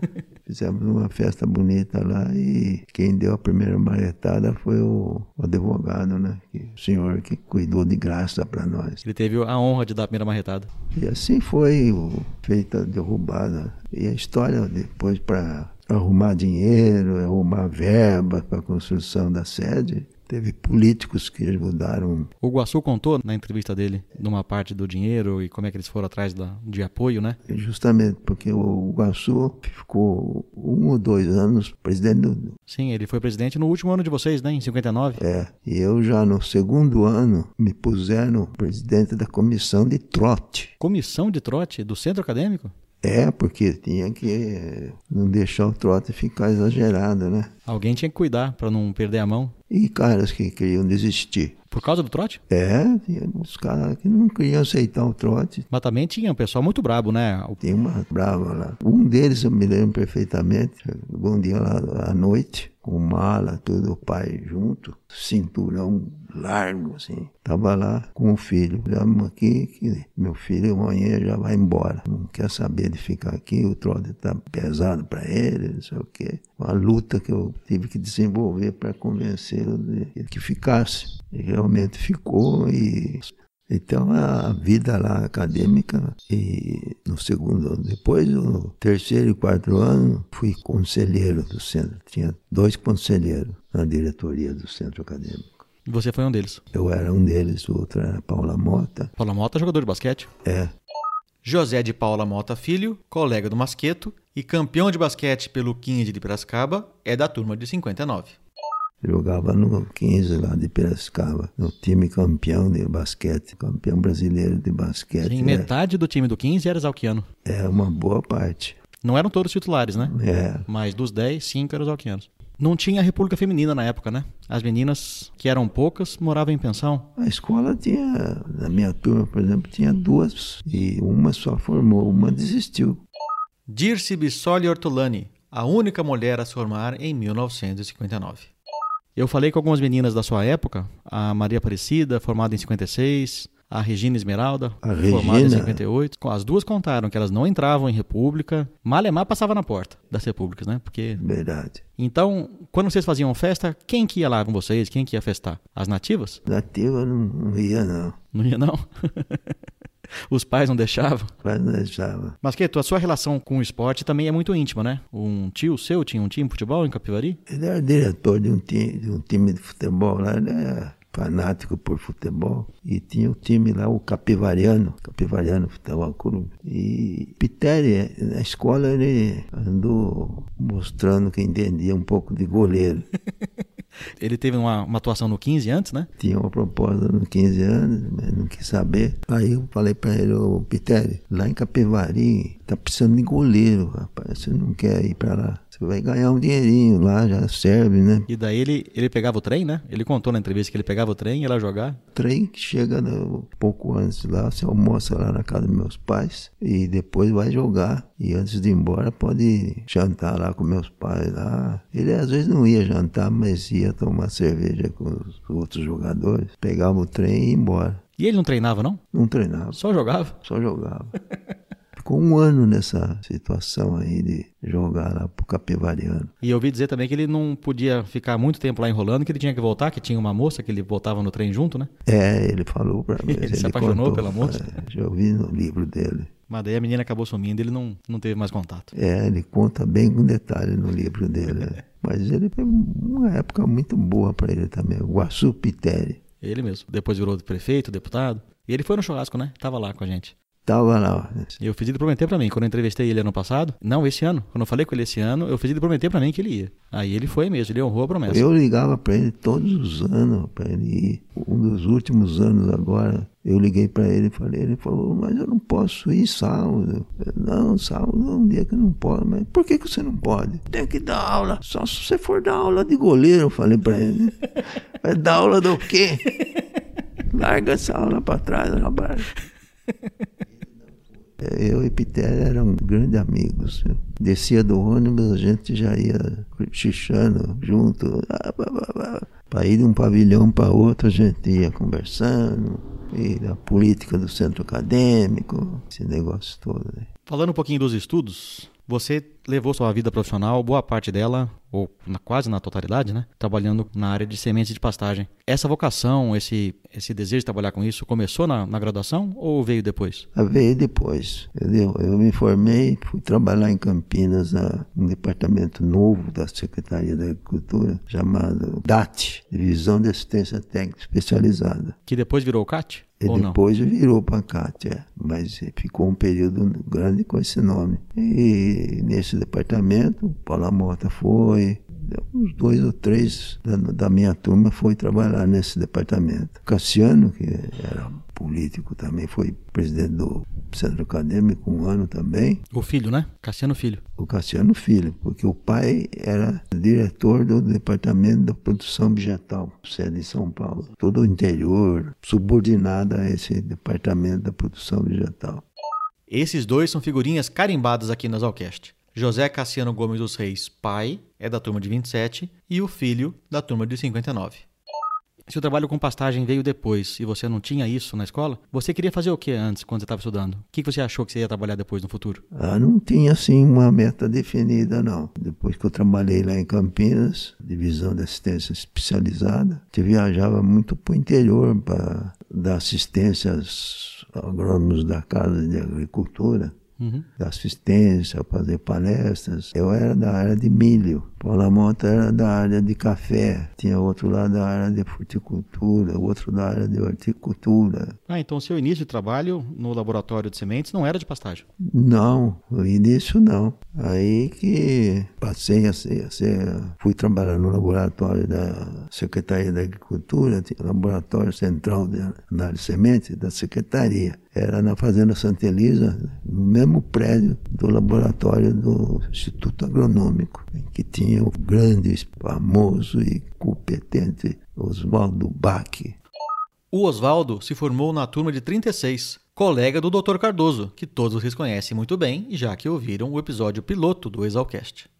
Fizemos uma festa bonita lá e quem deu a primeira marretada foi o, o advogado, né? Que- o senhor que cuidou de graça para nós. Ele teve a honra de dar a primeira marretada. E assim foi o, feita a derrubada. E a história depois para arrumar dinheiro, arrumar verba para a construção da sede, teve políticos que ajudaram O Guaçu contou na entrevista dele de uma parte do dinheiro e como é que eles foram atrás da, de apoio, né? justamente porque o Iguaçu ficou um ou dois anos presidente do, Sim, ele foi presidente no último ano de vocês, né? Em 59. É, e eu já no segundo ano me puseram presidente da comissão de trote. Comissão de trote do centro acadêmico? É, porque tinha que não deixar o trote ficar exagerado, né? Alguém tinha que cuidar pra não perder a mão. E caras que queriam desistir. Por causa do trote? É, tinha uns caras que não queriam aceitar o trote. Mas também tinha um pessoal muito brabo, né? Tem uma brava lá. Um deles eu me lembro perfeitamente. Um dia lá à noite, com mala, tudo, o pai junto, cinturão largo, assim. Tava lá com o filho. Vamos aqui, que meu filho amanhã já vai embora. Não quer saber de ficar aqui, o trote tá pesado para ele, não sei o quê. Uma luta que eu tive que desenvolver para convencê-lo de que ficasse. E realmente ficou e então a vida lá acadêmica e no segundo ano, depois no terceiro e quarto ano fui conselheiro do centro. Tinha dois conselheiros na diretoria do centro acadêmico. E você foi um deles. Eu era um deles, o outro era Paula Mota. Paula Mota, jogador de basquete. É, José de Paula Mota Filho, colega do Masqueto e campeão de basquete pelo 15 de Piracicaba, é da turma de 59. Jogava no 15 lá de Piracicaba, no time campeão de basquete, campeão brasileiro de basquete. Sim, É- metade do time do 15 era exalquiano. É, uma boa parte. Não eram todos titulares, né? É, Mas dos 10, 5 eram exalquianos. Não tinha República Feminina na época, né? As meninas, que eram poucas, moravam em pensão. A escola tinha, na minha turma, por exemplo, tinha duas e uma só formou, uma desistiu. Dirce Bissoli Ortolani, a única mulher a se formar em 1959. Eu falei com algumas meninas da sua época, a Maria Aparecida, formada em 56, a Regina Esmeralda, A formada em Regina? 58. As duas contaram que elas não entravam em república, Malemar passava na porta das repúblicas, né? Porque Verdade. então, quando vocês faziam festa, quem que ia lá com vocês? Quem que ia festar? As nativas? Nativa não, não ia, não. Não ia não. Os pais não deixavam. Mas não deixava. Mas que a sua relação com o esporte também é muito íntima, né? Um tio seu tinha um time de futebol em Capivari? Ele era diretor de um time de, um time de futebol lá, era fanático por futebol. E tinha o time lá, o Capivariano, Capivariano Futebol Clube. E Pitéria, na escola, ele andou mostrando que entendia um pouco de goleiro. Ele teve uma, uma atuação no 15 antes, né? Tinha uma proposta nos 15 anos, mas não quis saber. Aí eu falei pra ele, ô Pitério, lá em Capivari tá precisando de goleiro, rapaz. Você não quer ir pra lá? Vai ganhar um dinheirinho lá, já serve, né? E daí ele, ele pegava o trem, né? Ele contou na entrevista que ele pegava o trem e ia lá jogar. Trem que chega no- pouco antes lá, você almoça lá na casa dos meus pais e depois vai jogar. E antes de ir embora pode jantar lá com meus pais lá. Ele às vezes não ia jantar, mas ia tomar cerveja com os outros jogadores. Pegava o trem e ia embora. E ele não treinava, não? Não treinava. Só jogava. Só jogava. Ficou um ano nessa situação aí de jogar lá pro Capivariano. E eu ouvi dizer também que ele não podia ficar muito tempo lá enrolando, que ele tinha que voltar, que tinha uma moça que ele voltava no trem junto, né? É, ele falou pra mim. Ele se apaixonou pela moça? É, já ouvi no livro dele. Mas daí a menina acabou sumindo e ele não, não teve mais contato. É, ele conta bem com detalhe no livro dele. é. Mas ele foi uma época muito boa pra ele também. O Guaçu Pitério. Ele mesmo. Depois virou prefeito, deputado. E ele foi no churrasco, né? Tava lá com a gente. Tava lá. E eu fiz ele prometer pra mim, quando eu entrevistei ele ano passado, não, esse ano, quando eu falei com ele esse ano, eu fiz ele prometer pra mim que ele ia. Aí ele foi mesmo, ele honrou a promessa. Eu ligava pra ele todos os anos pra ele ir. Um dos últimos anos agora, eu liguei pra ele e falei, ele falou, mas eu não posso ir sábado. Eu, não, sábado é um dia que eu não posso. Mas por que, que você não pode? Tem que dar aula. Só se você for dar aula de goleiro, eu falei pra ele. Vai dar aula do quê? Larga essa aula pra trás, rapaz. Eu e Pitéria eram grandes amigos. Descia do ônibus, a gente já ia xixando junto. Para ir de um pavilhão para outro, a gente ia conversando. E da política do centro acadêmico, esse negócio todo. né? Falando um pouquinho dos estudos, você levou sua vida profissional, boa parte dela, ou na- quase na totalidade, né? Trabalhando na área de sementes de pastagem. Essa vocação, esse, esse desejo de trabalhar com isso, começou na, na graduação ou veio depois? A veio depois. entendeu? Eu me formei, fui trabalhar em Campinas, na, um departamento novo da Secretaria da Agricultura, chamado DAT, Divisão de Assistência Técnica Especializada. Que depois virou o CAT? E ou não? depois virou para CAT, é. mas ficou um período grande com esse nome. E nesse departamento, Paula Mota foi, uns dois ou três da, da minha turma foi trabalhar nesse departamento. Cassiano, que era político também, foi presidente do centro acadêmico um ano também. O filho, né? Cassiano Filho. O Cassiano Filho, porque o pai era diretor do departamento da produção vegetal, sede em São Paulo. Todo o interior, subordinado a esse departamento da produção vegetal. Esses dois são figurinhas carimbadas aqui na Zalcast. José Cassiano Gomes dos Reis, pai, é da turma de 27 e o filho da turma de 59. Se o trabalho com pastagem veio depois e você não tinha isso na escola, você queria fazer o que antes, quando você estava estudando? O que você achou que você ia trabalhar depois no futuro? Ah, não tinha assim uma meta definida, não. Depois que eu trabalhei lá em Campinas, divisão de assistência especializada, eu viajava muito para o interior para dar assistência aos agrônomos da Casa de Agricultura Uhum. da assistência, fazer palestras. Eu era da área de milho, Paula Monta era da área de café, tinha outro lá da área de fruticultura, outro da área de horticultura. Ah, então seu início de trabalho no laboratório de sementes não era de pastagem. Não, no início não. Aí que passei a ser, a ser fui trabalhar no laboratório da Secretaria da Agricultura, tinha o laboratório central de análise de sementes da Secretaria. Era na Fazenda Santa Elisa, no mesmo prédio do laboratório do Instituto Agronômico, em que tinha o grande, famoso e competente Oswaldo Bach. O Oswaldo se formou na turma de 36, colega do Dr. Cardoso, que todos vocês conhecem muito bem, já que ouviram o episódio piloto do Exalcast.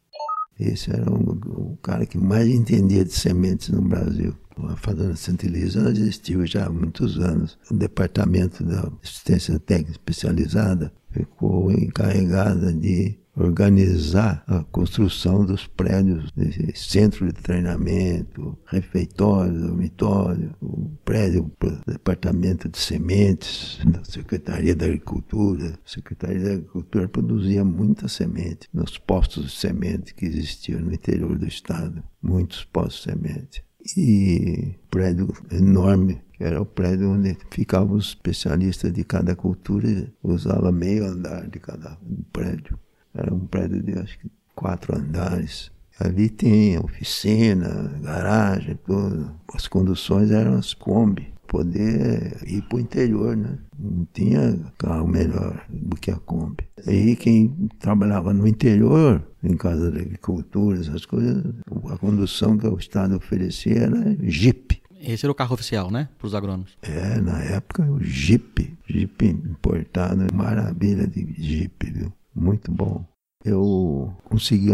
Esse era o, o cara que mais entendia de sementes no Brasil. A Fazenda Santa Elisa existiu já há muitos anos. O departamento da assistência técnica especializada ficou encarregada de organizar a construção dos prédios, centro de treinamento, refeitório, dormitório, o prédio para o departamento de sementes da Secretaria da Agricultura. A Secretaria da Agricultura produzia muita semente nos postos de semente que existiam no interior do estado, muitos postos de semente. E prédio enorme, que era o prédio onde ficavam os especialistas de cada cultura, usava meio andar de cada prédio. Era um prédio de acho que quatro andares. Ali tinha oficina, garagem, tudo. As conduções eram as Kombi. Poder ir para o interior, né? Não tinha carro melhor do que a Kombi. Aí quem trabalhava no interior, em casa da agricultura, essas coisas, a condução que o Estado oferecia era Jeep. Esse era o carro oficial, né? Para os agrônomos. É, na época o Jeep, Jeep importado, maravilha de Jeep, viu? Muito bom. Eu consegui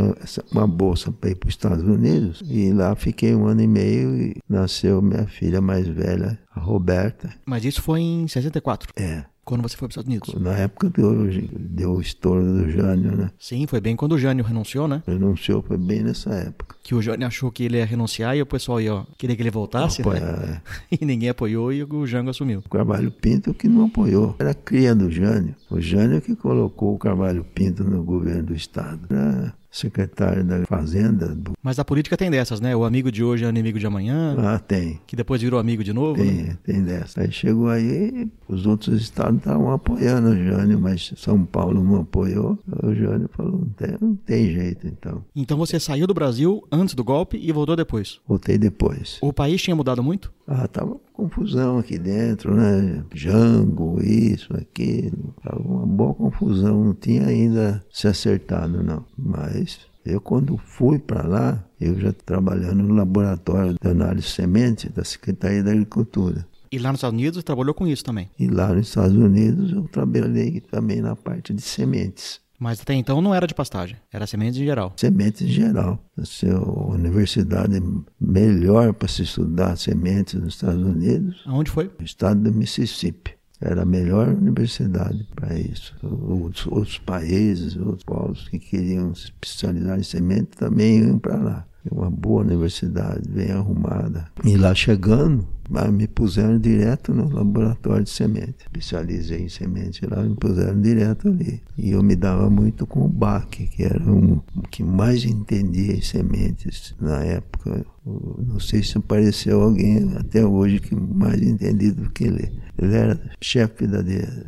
uma bolsa para ir para os Estados Unidos e lá fiquei um ano e meio e nasceu minha filha mais velha, a Roberta. Mas isso foi em 64, É, quando você foi para os Estados Unidos. na época deu, deu o estouro do Jânio, né? Sim, foi bem quando o Jânio renunciou, né? Renunciou, foi bem nessa época. Que o Jânio achou que ele ia renunciar e o pessoal ia querer que ele voltasse, né? é, E ninguém apoiou e o Jango assumiu. O Carvalho Pinto que não apoiou. Era cria do Jânio. O Jânio que colocou o Carvalho Pinto no governo do Estado. Era secretário da Fazenda. Mas a política tem dessas, né? O amigo de hoje é inimigo de amanhã, Ah, tem. que depois virou amigo de novo. né? Tem, tem dessa. Aí chegou aí, os outros estados estavam apoiando o Jânio, mas São Paulo não apoiou. O Jânio falou, não tem, não tem jeito então. Então você saiu do Brasil antes do golpe e voltou depois. Voltei depois. O país tinha mudado muito? Ah, tava confusão aqui dentro, né? Jango, isso, aquilo. Tava uma boa confusão, não tinha ainda se acertado, não. Mas eu, quando fui para lá, eu já trabalhando no laboratório de análise de semente da Secretaria da Agricultura. E lá nos Estados Unidos trabalhou com isso também. E lá nos Estados Unidos eu trabalhei também na parte de sementes. Mas até então não era de pastagem, era sementes em geral. Sementes em geral. Essa é a universidade melhor para se estudar sementes nos Estados Unidos Aonde foi? o estado do Mississippi. Era a melhor universidade para isso. Os outros países, outros povos que queriam se especializar em semente também iam para lá. É uma boa universidade, bem arrumada. E lá chegando, me puseram direto no laboratório de semente. Especializei em semente lá, me puseram direto ali. E eu me dava muito com o Bach, que era um o que mais entendia em sementes na época. Não sei se apareceu alguém até hoje que mais entendido do que ele. Ele era chefe da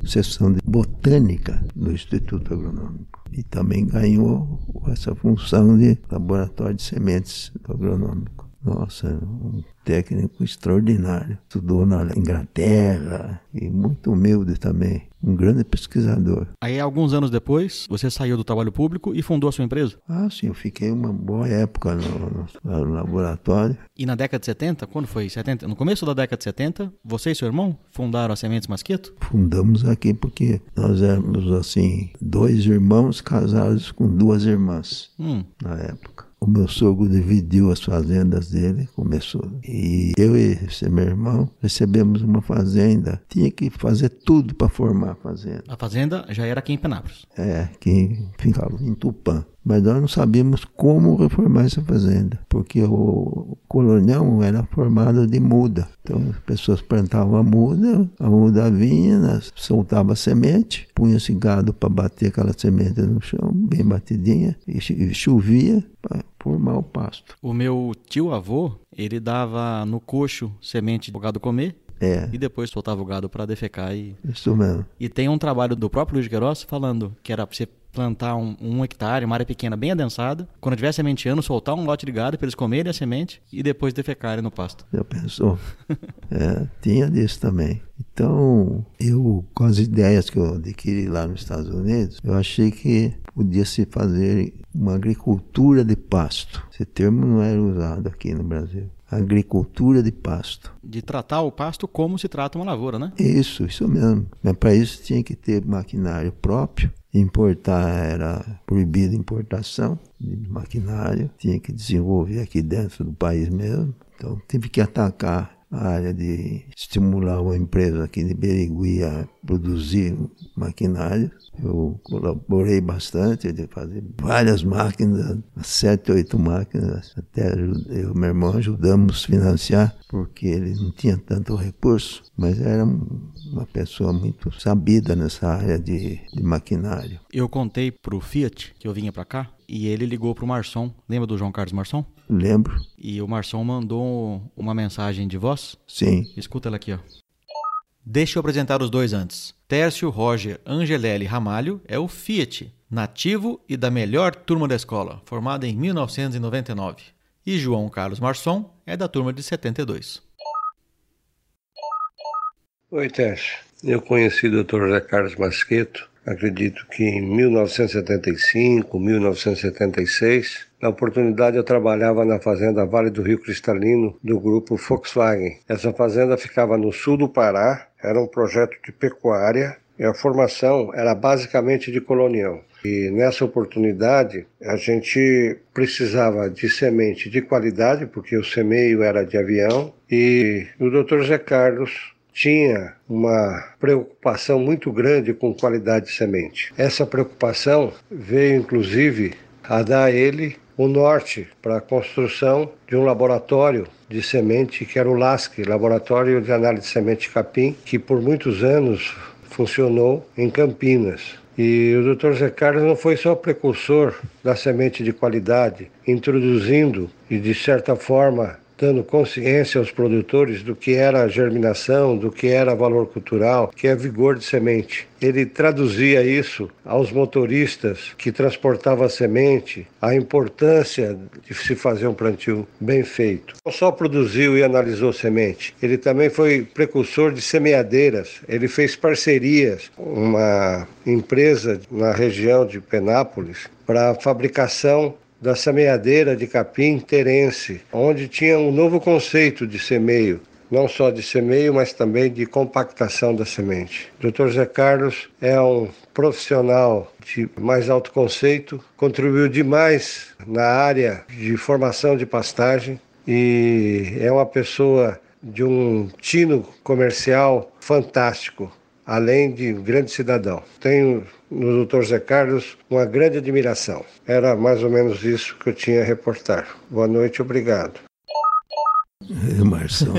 seção de botânica do Instituto Agronômico. E também ganhou essa função de laboratório de sementes agronômico. Nossa, um técnico extraordinário. Estudou na Inglaterra e muito humilde também. Um grande pesquisador. Aí, alguns anos depois, você saiu do trabalho público e fundou a sua empresa? Ah, sim, eu fiquei uma boa época no, no, no laboratório. E na década de 70, quando foi? 70? No começo da década de 70, você e seu irmão fundaram a Sementes Masqueto? Fundamos aqui porque nós éramos, assim, dois irmãos casados com duas irmãs Hum, na época. O meu sogro dividiu as fazendas dele, começou. E eu e esse meu irmão recebemos uma fazenda. Tinha que fazer tudo para formar a fazenda. a fazenda já era aqui em Penápolis. É, que ficava em Tupã. Mas nós não sabíamos como reformar essa fazenda, porque o colonial era formado de muda. Então as pessoas plantavam a muda, a muda vinha, nós soltava a semente, punha-se gado para bater aquela semente no chão, bem batidinha, e cho- chovia para formar o pasto. O meu tio-avô, ele dava no coxo semente pro gado comer É, e depois soltava o gado para defecar. E, isso mesmo. e tem um trabalho do próprio Luiz Queiroz falando que era pra você plantar um, um hectare, uma área pequena bem adensada. Quando tiver sementeando, soltar um lote de gado para eles comerem a semente e depois defecarem no pasto. Já pensou? É, tinha disso também. Então, eu, com as ideias que eu adquiri lá nos Estados Unidos, eu achei que podia se fazer uma agricultura de pasto. Esse termo não era usado aqui no Brasil. Agricultura de pasto. De tratar o pasto como se trata uma lavoura, né? Isso, isso mesmo. Mas para isso tinha que ter maquinário próprio. Importar era proibido importação de maquinário. Tinha que desenvolver aqui dentro do país mesmo. Então tive que atacar a área de estimular uma empresa aqui de Berigui a produzir maquinário. Eu colaborei bastante de fazer várias máquinas, sete, oito máquinas. Até eu e meu irmão ajudamos a financiar, porque ele não tinha tanto recurso, mas era um- uma pessoa muito sabida nessa área de, de maquinário. Eu contei pro Fiat que eu vinha pra cá e ele ligou pro Marçom. Lembra do João Carlos Marçom? Lembro? E o Marçom mandou uma mensagem de voz. Sim. Escuta ela aqui, ó. Deixa eu apresentar os dois antes. Tércio Roger Angelelli Ramalho é o Fiat, nativo e da melhor turma da escola, formado em 1999. E João Carlos Marçom é da turma de 72. Oi, Tércio. Eu conheci o Dr. José Carlos Masqueto, acredito que em 1975, 1976. Na oportunidade, eu trabalhava na fazenda Vale do Rio Cristalino, do grupo Volkswagen. Essa fazenda ficava no sul do Pará, era um projeto de pecuária e a formação era basicamente de colonial. E nessa oportunidade, a gente precisava de semente de qualidade, porque o semeio era de avião, e o Dr. Zé Carlos tinha uma preocupação muito grande com qualidade de semente. Essa preocupação veio inclusive a dar a ele o norte para a construção de um laboratório de semente que era o LASC, Laboratório de Análise de Semente de Capim, que por muitos anos funcionou em Campinas. E o Dr. Zé Carlos não foi só precursor da semente de qualidade, introduzindo e de certa forma dando consciência aos produtores do que era germinação, do que era valor cultural, que é vigor de semente. Ele traduzia isso aos motoristas que transportavam a semente, a importância de se fazer um plantio bem feito. Não só produziu e analisou semente, ele também foi precursor de semeadeiras. Ele fez parcerias com uma empresa na região de Penápolis para fabricação da semeadeira de capim terense, onde tinha um novo conceito de semeio, não só de semeio, mas também de compactação da semente. Dr. Zé Carlos é um profissional de mais alto conceito, contribuiu demais na área de formação de pastagem e é uma pessoa de um tino comercial fantástico além de um grande cidadão. Tenho no Dr. Zé Carlos uma grande admiração. Era mais ou menos isso que eu tinha a reportar. Boa noite, obrigado. É, Marção.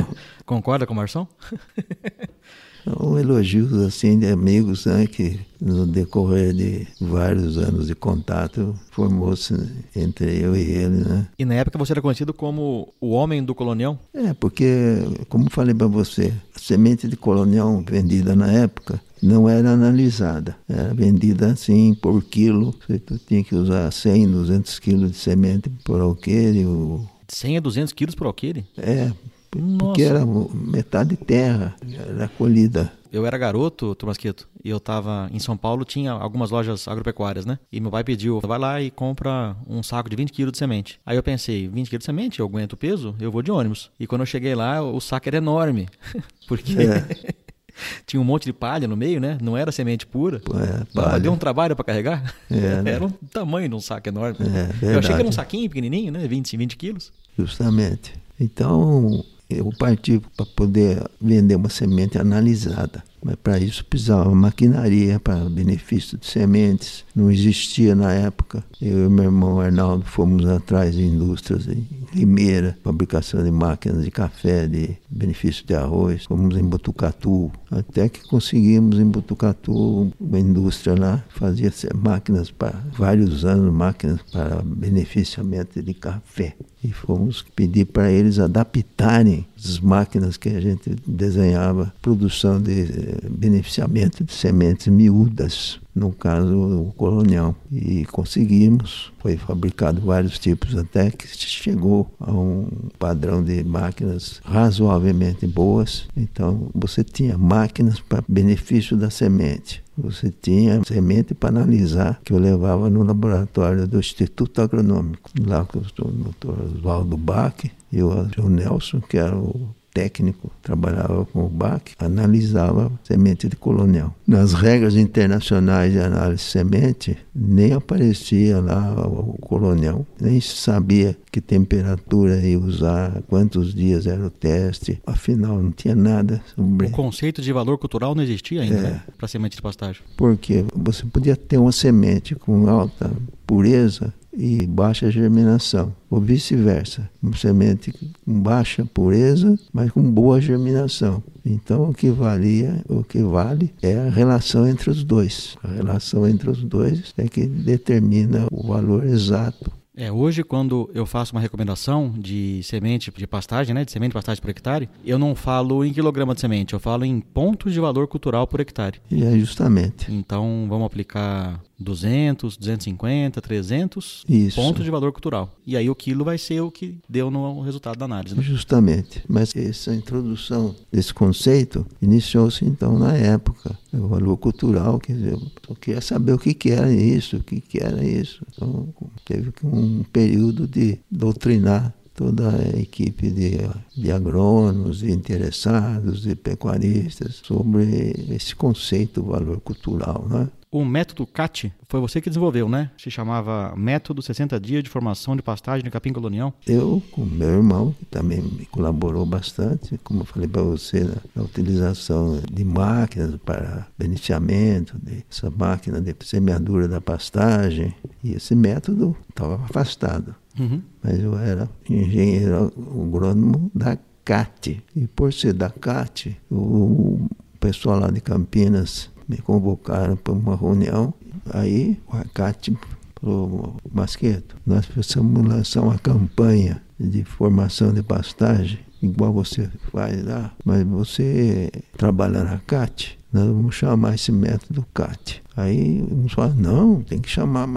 Concorda com o Marção? São elogios assim de amigos né, que no decorrer de vários anos de contato formou-se entre eu e ele, né? E na época você era conhecido como o homem do colonial? É, porque, como falei para você, a semente de colonial vendida na época não era analisada, era vendida assim por quilo. Você tinha que usar 100, 200 quilos de semente por alqueire, o 100 a 200 quilos por alqueire? É, Nossa. porque era metade terra, era colhida. Eu era garoto, Tomasquito, e eu tava em São Paulo, tinha algumas lojas agropecuárias, né? E meu pai pediu, vai lá e compra um saco de 20 quilos de semente. Aí eu pensei, 20 quilos de semente, eu aguento o peso, eu vou de ônibus. E quando eu cheguei lá, o saco era enorme, porque É. tinha um monte de palha no meio, né? Não era semente pura. É, palha. deu um trabalho para carregar. É, né? Era um tamanho de um saco enorme. É, eu achei que era um saquinho pequenininho, né? 20, 20 quilos. Justamente. Então, eu parti para poder vender uma semente analisada. Mas para isso precisava maquinaria para benefício de sementes. Não existia na época. Eu e meu irmão Arnaldo fomos atrás de indústrias em Limeira, fabricação de máquinas de café, de benefício de arroz. Fomos em Botucatu, até que conseguimos em Botucatu uma indústria lá, fazia máquinas para vários anos, máquinas para beneficiamento de café. E fomos pedir para eles adaptarem as máquinas que a gente desenhava, produção de eh, beneficiamento de sementes miúdas, no caso o colonial. E conseguimos, foi fabricado vários tipos até que chegou a um padrão de máquinas razoavelmente boas. Então você tinha máquinas para benefício da semente. Você tinha semente para analisar, que eu levava no laboratório do Instituto Agronômico, lá com o Dr. Oswaldo Bach e o João Nelson, que era o técnico, trabalhava com o Bach, analisava semente de colonial. Nas regras internacionais de análise de semente, nem aparecia lá o colonial, nem se sabia que temperatura ia usar, quantos dias era o teste, afinal não tinha nada sobre O conceito de valor cultural não existia ainda, É. né? Para semente de pastagem. porque você podia ter uma semente com alta pureza e baixa germinação, ou vice-versa. Uma semente com baixa pureza, mas com boa germinação. Então o que valia, o que vale é a relação entre os dois. A relação entre os dois é que determina o valor exato. É, hoje quando eu faço uma recomendação de semente de pastagem, né, de semente de pastagem por hectare, eu não falo em quilograma de semente, eu falo em pontos de valor cultural por hectare. E é justamente Então vamos aplicar 200, 250, 300 Isso. pontos de valor cultural. E aí o quilo vai ser o que deu no resultado da análise. Né? Justamente. Mas essa introdução desse conceito iniciou-se então na época. O valor cultural, quer dizer, eu queria saber o que, que era isso, o que, que era isso. Então teve um período de doutrinar toda a equipe de, de agrônomos, de interessados, de pecuaristas sobre esse conceito valor cultural, né? O método CAT foi você que desenvolveu, né? Se chamava Método 60 Dias de Formação de Pastagem de Capim Colonial. Eu, com meu irmão, que também me colaborou bastante, como eu falei para você, na, na utilização de máquinas para beneficiamento, de, essa máquina de semeadura da pastagem, e esse método estava afastado. Uhum. Mas eu era engenheiro agrônomo da CAT. E por ser da CAT, o pessoal lá de Campinas me convocaram para uma reunião. Aí o CAT falou, Masqueto, nós precisamos lançar uma campanha de formação de pastagem, igual você faz lá, mas você trabalha na CAT, nós vamos chamar esse método CAT. Aí uns falam, não, tem que chamar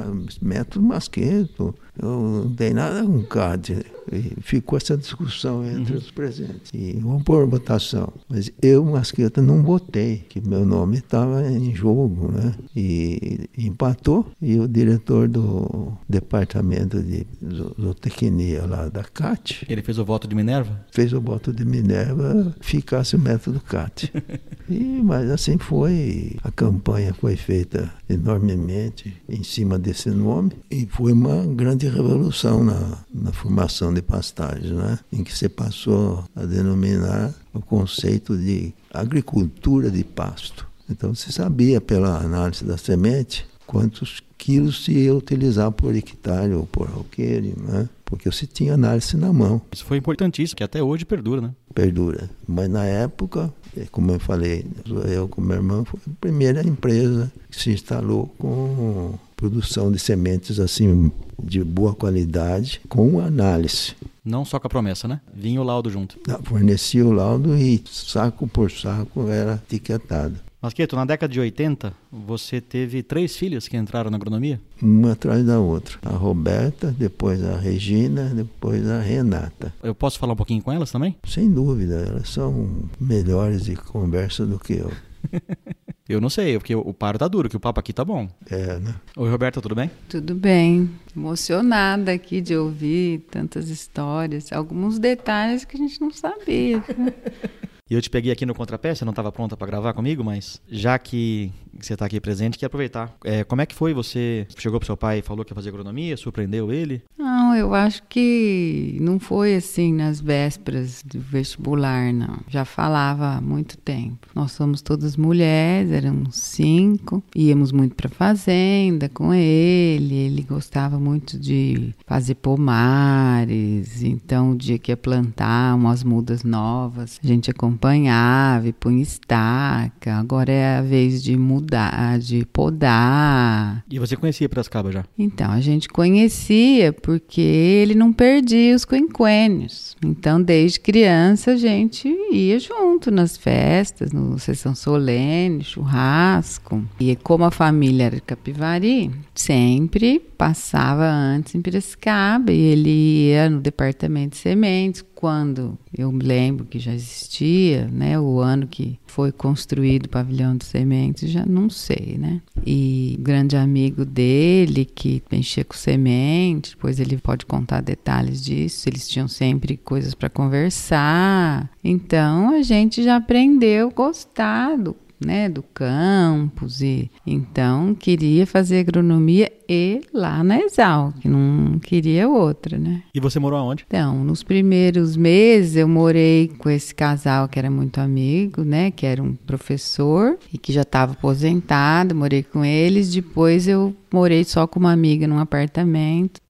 método Masqueto, eu não tem nada com CAT. E ficou essa discussão entre os presentes. E vamos pôr votação. Mas eu, Masqueta, não votei, que meu nome estava em jogo, né? E empatou. E o diretor do departamento de zo- zootecnia lá da CAT Ele fez o voto de Minerva? fez o voto de Minerva ficasse o método CAT. E, mas assim foi, a campanha foi feita enormemente em cima desse nome e foi uma grande revolução na, na formação de pastagens, né? em que se passou a denominar o conceito de agricultura de pasto. Então se sabia pela análise da semente quantos quilos se ia utilizar por hectare ou por alqueire, né? porque você tinha análise na mão Isso foi importantíssimo, que até hoje perdura, né? perdura. Mas na época, eh, como eu falei, eu com meu irmão foi a primeira empresa que se instalou com produção de sementes assim de boa qualidade, com análise. Não só com a promessa, né? Vinha o laudo junto. Fornecia o laudo e saco por saco era etiquetado. Masqueto, na década de 80, você teve três filhas que entraram na agronomia? Uma atrás da outra. A Roberta, depois a Regina, depois a Renata. Eu posso falar um pouquinho com elas também? Sem dúvida, elas são melhores de conversa do que eu. Eu não sei, porque o paro tá duro, que o papo aqui tá bom. É, né? Oi, Roberta, tudo bem? Tudo bem. Emocionada aqui de ouvir tantas histórias, alguns detalhes que a gente não sabia. E eu te peguei aqui no contrapé, você não estava pronta para gravar comigo, mas já que você está aqui presente, quer aproveitar. É, como é que foi? Você chegou pro seu pai e falou que ia fazer agronomia, surpreendeu ele? Não, eu acho que não foi assim nas vésperas do vestibular, não. Já falava há muito tempo. Nós somos todas mulheres, éramos cinco, íamos muito para fazenda com ele. Ele gostava muito de fazer pomares, então o dia que ia plantar umas mudas novas, a gente acompanhava e punha estaca. Agora é a vez de mudar, de podar. E você conhecia Piracicaba já? Então, a gente conhecia porque ele não perdia os quinquênios. Então, desde criança, a gente ia junto nas festas, no sessão solene, churrasco. E como a família era de Capivari, sempre passava antes em Piracicaba e ele ia no departamento de sementes quando eu me lembro que já existia, né, o ano que foi construído o pavilhão de sementes, já não sei, né? E grande amigo dele que mexia com semente, depois ele pode contar detalhes disso, eles tinham sempre coisas para conversar. Então a gente já aprendeu gostar do né, do campus e então queria fazer agronomia e lá na Exalc, não queria outra, né? E você morou aonde? Então, nos primeiros meses eu morei com esse casal que era muito amigo, né, que era um professor e que já estava aposentado, morei com eles, depois eu morei só com uma amiga num apartamento.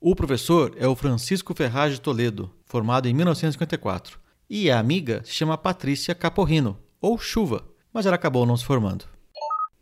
O professor é o Francisco Ferraz de Toledo, formado em 1954. E a amiga se chama Patrícia Caporrino, ou Chuva, mas ela acabou não se formando.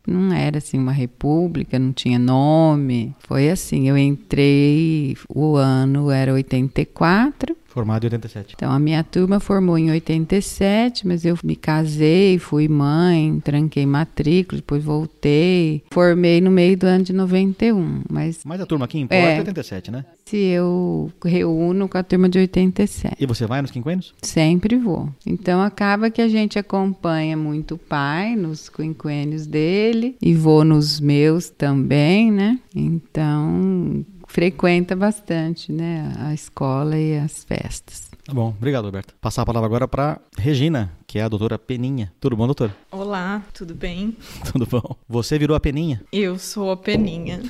Não era assim uma república, não tinha nome. Foi assim, eu entrei, o ano era 84. Formado em 87. Então a minha turma formou em 87, mas eu me casei, fui mãe, tranquei matrícula, depois voltei. Formei no meio do ano de 91, mas Mas a turma aqui importa é É. 87, né? se eu reúno com a turma de 87. E você vai nos quinquênios? Sempre vou. Então acaba que a gente acompanha muito o pai nos quinquênios dele e vou nos meus também, né? Então frequenta bastante, né, a escola e as festas. Tá bom, obrigado, Roberta. Passar a palavra agora para Regina, que é a doutora Peninha. Tudo bom, doutora? Olá, tudo bem? Tudo bom. Você virou a Peninha Eu sou a Peninha.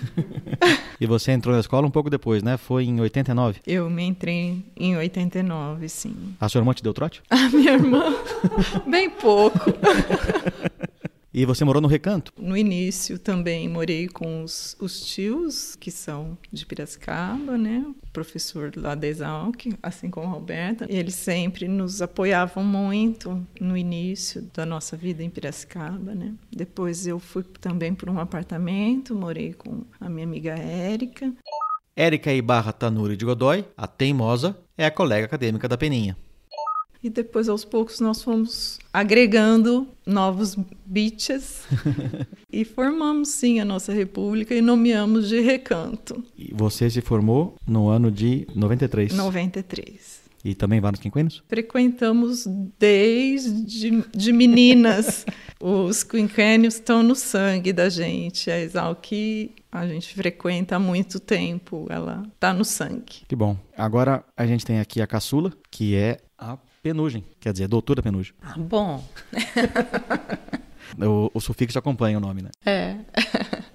e você entrou na escola um pouco depois, né? Foi em 89. Eu me entrei em 89, sim. A sua irmã te deu trote? A minha irmã, bem pouco. E você morou no Recanto. No início também morei com os, os tios, que são de Piracicaba, né? O professor lá da Exalc, assim como a Roberta. Eles sempre nos apoiavam muito no início da nossa vida em Piracicaba, né? Depois eu fui também para um apartamento, morei com a minha amiga Érica. Érica Ibarra Tanuri de Godoy, a teimosa, é a colega acadêmica da Peninha. E depois, aos poucos, nós fomos agregando novos bitches e formamos, sim, a nossa república e nomeamos de recanto, E você se formou no ano de 93. 93. E também vai nos quinquênios? Frequentamos desde de meninas. Os quinquênios estão no sangue da gente. A Exalc a gente frequenta há muito tempo. Ela está no sangue. Que bom. Agora a gente tem aqui a caçula, que é a penugem, quer dizer, doutora penugem. Ah, bom. O, o sufixo acompanha o nome, né? É.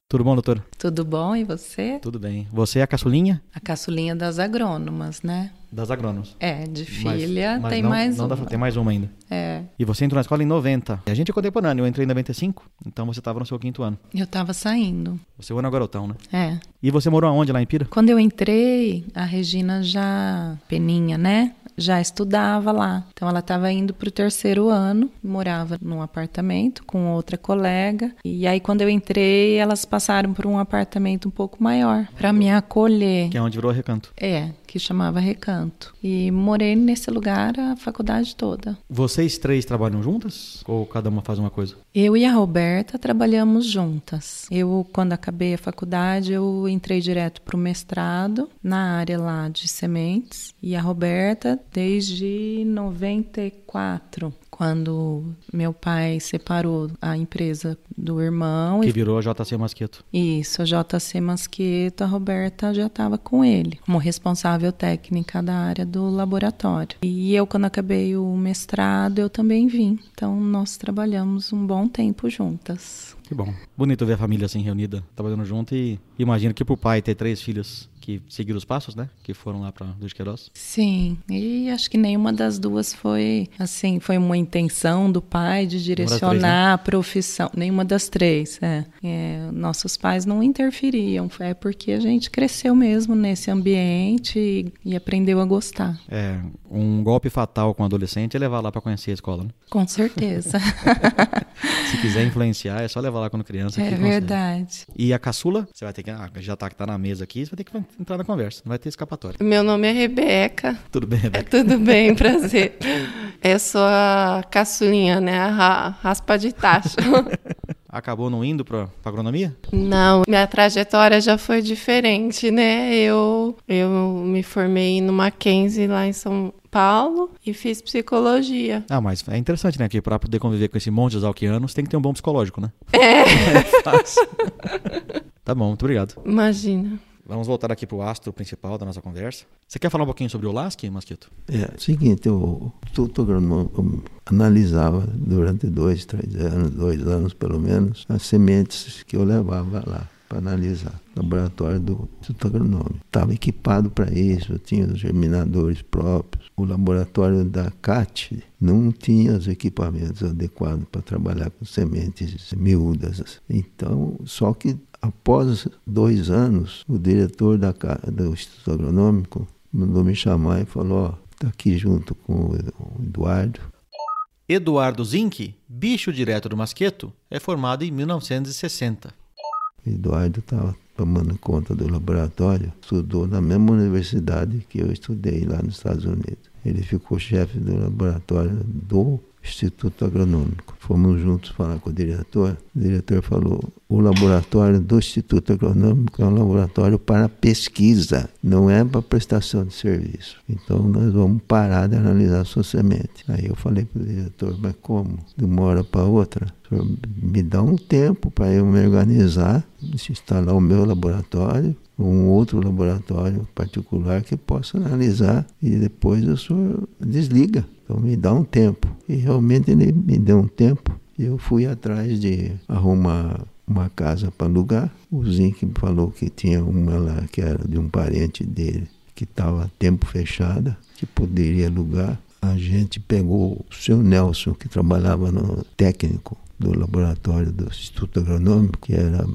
Tudo bom, doutora? Tudo bom e você? Tudo bem. Você é a caçulinha A caçulinha das agrônomas, né? das agrônomos. É, de Mas- filha mas tem não- mais não uma. dá- tem mais uma ainda. É. E você entrou na escola em 90. E a gente é contemporâneo, eu entrei em 95, então você estava no seu quinto ano. Eu tava saindo. Você é o ano garotão, né? É. E você morou aonde lá em Pira? Quando eu entrei, a Regina já, peninha, né? Já estudava lá. Então ela estava indo pro terceiro ano, morava num apartamento com outra colega. E aí quando eu entrei, elas passaram por um apartamento um pouco maior para me acolher. Que é onde virou recanto. É, que chamava Recanto. E morei nesse lugar a faculdade toda. Vocês três trabalham juntas? Ou cada uma faz uma coisa? Eu e a Roberta trabalhamos juntas. Eu, quando acabei a faculdade, eu entrei direto para o mestrado na área lá de sementes. E a Roberta, desde 94, quando meu pai separou a empresa do irmão. Que virou a JC Masqueto. Isso, a JC Masqueto, a Roberta já estava com ele, como responsável técnica da área do laboratório. E eu, quando acabei o mestrado, eu também vim. Então, nós trabalhamos um bom tempo juntas. Que bom. Bonito ver a família assim reunida, trabalhando junto e imagino que pro pai ter três filhos que seguiram os passos, né? Que foram lá para Duque Queiroz. Sim, e acho que nenhuma das duas foi assim, foi uma intenção do pai de direcionar três, né? a profissão. Nenhuma das três, é. é. Nossos pais não interferiam, é porque a gente cresceu mesmo nesse ambiente e, e aprendeu a gostar. É, um golpe fatal com um adolescente é levar lá para conhecer a escola, né? Com certeza. Se quiser influenciar, é só levar lá quando criança. É verdade. E a caçula, você vai ter que, ah, já tá, tá na mesa aqui, você vai ter que entrar na conversa, não vai ter escapatória. Meu nome é Rebeca. Tudo bem, Rebeca? É, tudo bem, prazer. Eu sou a caçulinha, né? A raspa de tacho. Acabou não indo para agronomia? Não, minha trajetória já foi diferente, né? Eu, eu me formei no Mackenzie lá em São Paulo e fiz psicologia. Ah, mas é interessante, né? Que para poder conviver com esse monte de exalquianos tem que ter um bom psicológico, né? É. é fácil. tá bom, muito obrigado. Imagina. Vamos voltar aqui para o astro principal da nossa conversa. Você quer falar um pouquinho sobre o LASC, Masquito? É, o seguinte, o tutor analisava durante dois, três anos, dois anos pelo menos, as sementes que eu levava lá para analisar. Laboratório do Instituto Agronômico. Estava equipado para isso, tinha os germinadores próprios. O laboratório da CAT não tinha os equipamentos adequados para trabalhar com sementes miúdas. Então, só que Após dois anos, o diretor da, do Instituto Agronômico mandou me chamar e falou: Ó, está aqui junto com o Eduardo. Eduardo Zinck, bicho direto do Masqueto, é formado em 1960. Eduardo estava tomando conta do laboratório, estudou na mesma universidade que eu estudei lá nos Estados Unidos. Ele ficou chefe do laboratório do Instituto Agronômico. Fomos juntos falar com o diretor. O diretor falou: o laboratório do Instituto Agronômico é um laboratório para pesquisa, não é para prestação de serviço. Então nós vamos parar de analisar sua semente. Aí eu falei para o diretor: mas como? De uma hora para outra? me dá um tempo para eu me organizar, instalar o meu laboratório, um outro laboratório particular que possa analisar e depois o senhor desliga. Então me dá um tempo. E realmente ele me deu um tempo. Eu fui atrás de arrumar uma casa para alugar. O Zinc falou que tinha uma lá que era de um parente dele, que estava tempo fechada, que poderia alugar. A gente pegou o seu Nelson, que trabalhava no técnico do laboratório do Instituto Agronômico, que era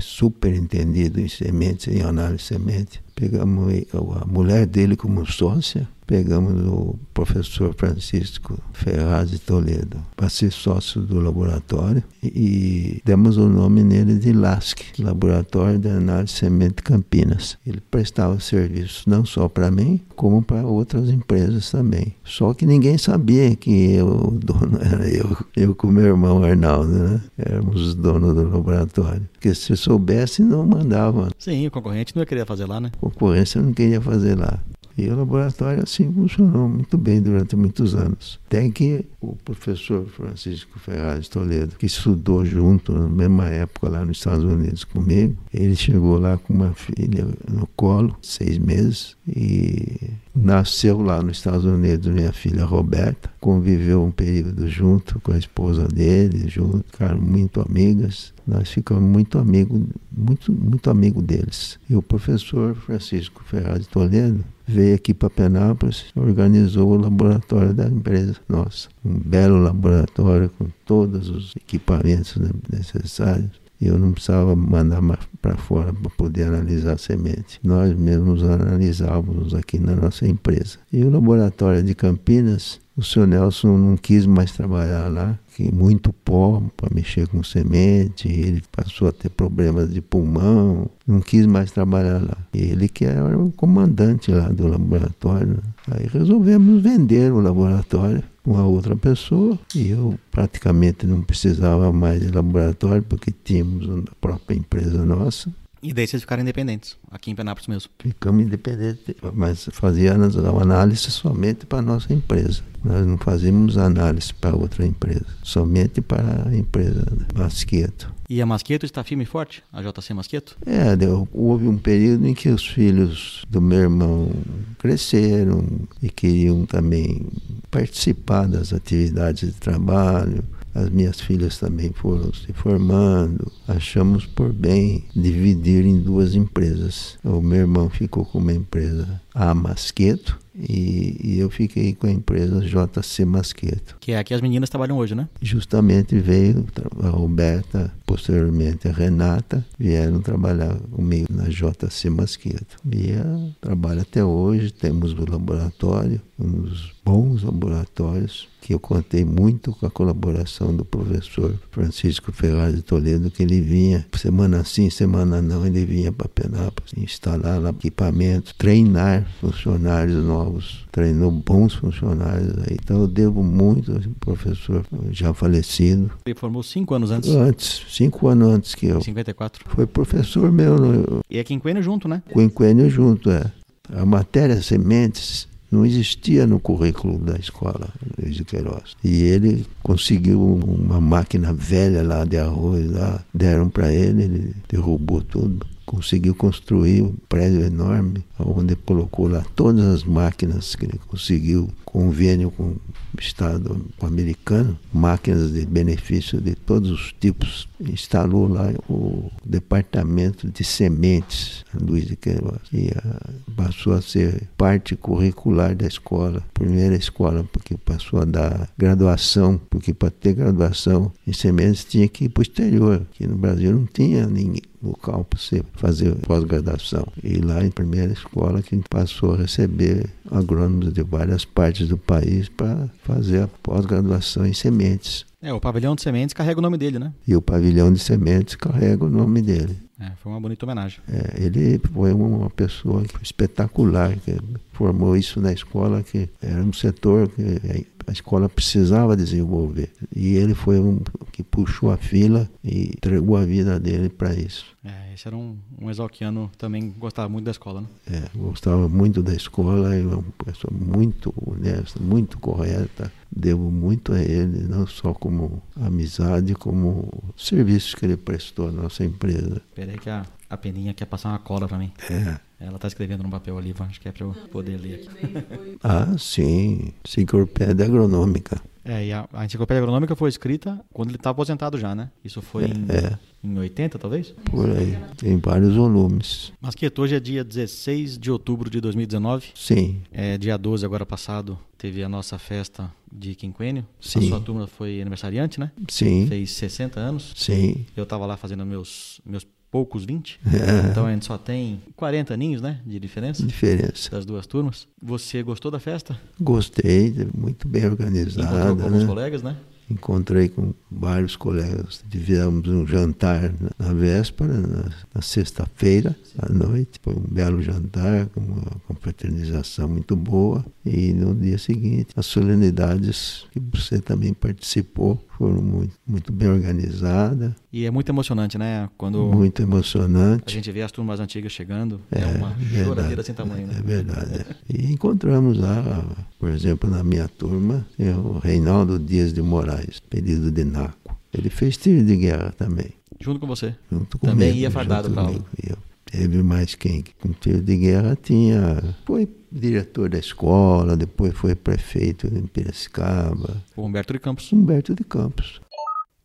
super entendido em sementes, em análise de semente. Pegamos a mulher dele como sócia pegamos o professor Francisco Ferraz de Toledo para ser sócio do laboratório e, demos o nome nele de LASC, Laboratório de Análise Semente Campinas. Ele prestava serviço não só para mim, como para outras empresas também. Só que ninguém sabia que eu, o dono era eu, eu com meu irmão Arnaldo, né? Éramos os donos do laboratório. Porque se soubesse, não mandava. Sim, o concorrente não ia querer fazer lá, né? Concorrência não queria fazer lá. E o laboratório assim funcionou muito bem durante muitos anos. Até que o professor Francisco Ferraz Toledo, que estudou junto na mesma época lá nos Estados Unidos comigo, ele chegou lá com uma filha no colo, seis meses, e nasceu lá nos Estados Unidos minha filha Roberta. Conviveu um período junto com a esposa dele, junto, ficaram muito amigas. Nós ficamos muito amigos, muito, muito amigo deles. E o professor Francisco Ferraz Toledo veio aqui para Penápolis, organizou o laboratório da empresa nossa. Um belo laboratório com todos os equipamentos necessários. Eu não precisava mandar para fora para poder analisar a semente. Nós mesmos analisávamos aqui na nossa empresa. E o laboratório de Campinas O seu Nelson não quis mais trabalhar lá, que muito pó para mexer com semente, ele passou a ter problemas de pulmão, não quis mais trabalhar lá. Ele que era o comandante lá do laboratório. Né? Aí resolvemos vender o laboratório uma outra pessoa e eu praticamente não precisava mais de laboratório porque tínhamos a própria empresa nossa. E daí vocês ficaram independentes, aqui em Penápolis mesmo? Ficamos independentes, mas fazíamos análise somente para a nossa empresa. Nós não fazíamos análise para outra empresa, somente para a empresa Masqueto. E a Masqueto está firme e forte? A JC Masqueto? É, deu, houve um período em que os filhos do meu irmão cresceram e queriam também participar das atividades de trabalho as minhas filhas também foram se formando. Achamos por bem dividir em duas empresas. O meu irmão ficou com uma empresa, a Masqueto, e, e, eu fiquei com a empresa JC Masqueto. Que é aqui as meninas trabalham hoje, né? Justamente veio a Roberta, posteriormente a Renata, vieram trabalhar comigo na JC Masqueto. E trabalha até hoje, temos o laboratório, uns bons laboratórios, que eu contei muito com a colaboração do professor Francisco Ferraz de Toledo, que ele vinha semana sim, semana não, ele vinha para Penápolis instalar lá equipamentos, treinar funcionários novos, treinou bons funcionários aí. Então eu devo muito ao professor já falecido. Ele formou cinco anos antes? Antes, cinco anos antes que eu. 54. Foi professor meu. No... E é quinquênio junto, né? Quinquênio junto, é. A matéria sementes não existia no currículo da escola Luiz de Queiroz. E ele conseguiu uma máquina velha lá de arroz, lá, deram para ele, ele derrubou tudo conseguiu construir um prédio enorme, onde colocou lá todas as máquinas que ele conseguiu, convênio com o Estado americano, máquinas de benefício de todos os tipos. Instalou lá o departamento de sementes, Luiz de Queiroz, e a, passou a ser parte curricular da escola, primeira escola, porque passou a dar graduação, porque para ter graduação em sementes tinha que ir para o exterior, que no Brasil não tinha ninguém local para você fazer pós-graduação. E lá em primeira escola que a gente passou a receber agrônomos de várias partes do país para fazer a pós-graduação em sementes. É, o pavilhão de sementes carrega o nome dele, né? E o pavilhão de sementes carrega o nome dele. É, foi uma bonita homenagem. É, ele foi uma pessoa espetacular, que formou isso na escola, que era um setor que a escola precisava desenvolver. E ele foi um que puxou a fila e entregou a vida dele para isso. É, esse era um, um exalquiano também gostava muito da escola, né? É, gostava muito da escola, é uma pessoa muito honesta, muito correta. Devo muito a ele, não só como amizade, como serviços que ele prestou à nossa empresa. Que a, a Peninha quer passar uma cola para mim. É. Ela está escrevendo no papel ali, acho que é para eu poder ler aqui. ah, sim. Enciclopédia agronômica. É, e a, a enciclopédia agronômica foi escrita quando ele estava aposentado já, né? Isso foi é, em, é. em 80, talvez? Por aí. Tem vários volumes. Mas que hoje é dia 16 de outubro de 2019. Sim. É, dia 12, agora passado, teve a nossa festa de quinquênio. Sim. A sua turma foi aniversariante, né? Sim. Fez 60 anos. Sim. Eu estava lá fazendo meus, meus poucos 20. É. Então a gente só tem 40 aninhos, né? De diferença. Diferença. Das duas turmas. Você gostou da festa? Gostei, muito bem organizada. Encontrou com alguns né? colegas, né? Encontrei com vários colegas. Tivemos um jantar na, véspera, na, na sexta-feira à noite. Foi um belo jantar, com uma confraternização muito boa. E no dia seguinte, as solenidades que você também participou foram muito, muito bem organizadas. E é muito emocionante, né? Quando Muito a emocionante. gente vê as turmas antigas chegando, é, É, uma verdade. choradeira sem tamanho, né? É verdade. é. E encontramos lá, por exemplo, na minha turma, tem o Reinaldo Dias de Moraes, pedido de Naco. Ele fez tiro de guerra também, Junto com você. junto Também comigo. ia fardado aula. Ia. Teve mais quem? Com tiro de guerra tinha. Foi diretor da escola, depois foi prefeito em Piracicaba. O Humberto de Campos. Humberto de Campos.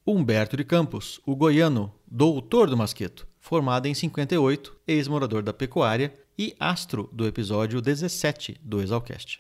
Humberto de Campos, o goiano, doutor do Masqueto, formado em 58, ex-morador da pecuária e astro do episódio 17 do Exalcast.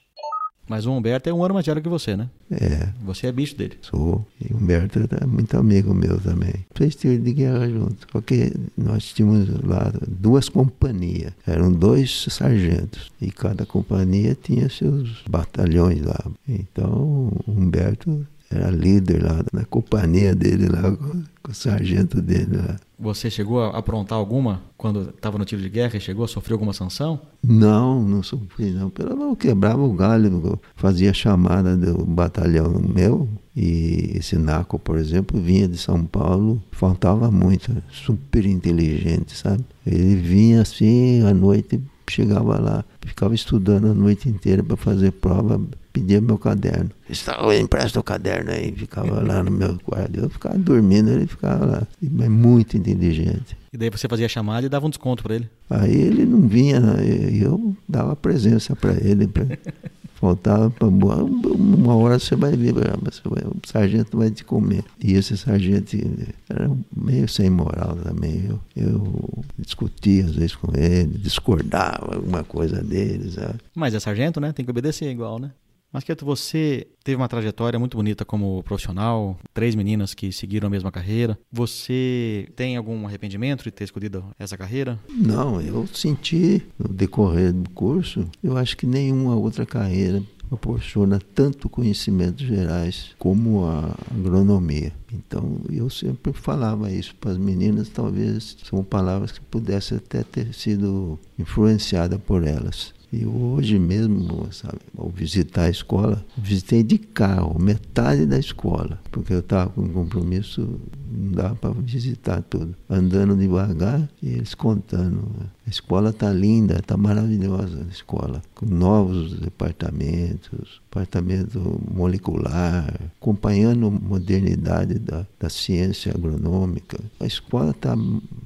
Mas o Humberto é um ano mais velho que você, né? É, Você é bicho dele. sou. E o Humberto é muito amigo meu também. Fez tiro de guerra junto. Porque nós tínhamos lá duas companhias. Eram dois sargentos. E cada companhia tinha seus batalhões lá. Então, o Humberto era líder lá da companhia dele lá, com, com o sargento dele lá. Você chegou a aprontar alguma quando estava no tiro de guerra e chegou a sofrer alguma sanção? Não, não sofri não. Pelo menos quebrava o galho, fazia chamada do batalhão meu. E esse Naco, por exemplo, vinha de São Paulo, faltava muito, super inteligente, sabe? Ele vinha assim à noite, chegava lá, ficava estudando a noite inteira para fazer prova, pedia meu caderno. Está, empresta o caderno aí, ficava lá no meu quarto. Eu ficava dormindo, ele ficava lá. Mas muito inteligente. E daí você fazia a chamada e dava um desconto para ele. Aí ele não vinha, né? e eu dava presença para ele. Pra... Faltava uma hora você vai ver, você vai, o sargento vai te comer. E esse sargento era meio sem moral também. Eu, eu discutia às vezes com ele, discordava alguma coisa dele, sabe? Mas é sargento, né? Tem que obedecer igual, né? Mas Quieto, você teve uma trajetória muito bonita como profissional, três meninas que seguiram a mesma carreira. Você tem algum arrependimento de ter escolhido essa carreira? Não, eu senti no decorrer do curso, eu acho que nenhuma outra carreira proporciona tanto conhecimentos gerais como a agronomia. Então, eu sempre falava isso para as meninas, talvez são palavras que pudessem até ter sido influenciadas por elas. E hoje mesmo, sabe, ao visitar a escola, visitei de carro metade da escola, porque eu estava com um compromisso, não dava para visitar tudo. Andando devagar e eles contando. A escola está linda, está maravilhosa a escola, com novos departamentos, departamento molecular, acompanhando a modernidade da, da ciência agronômica. A escola está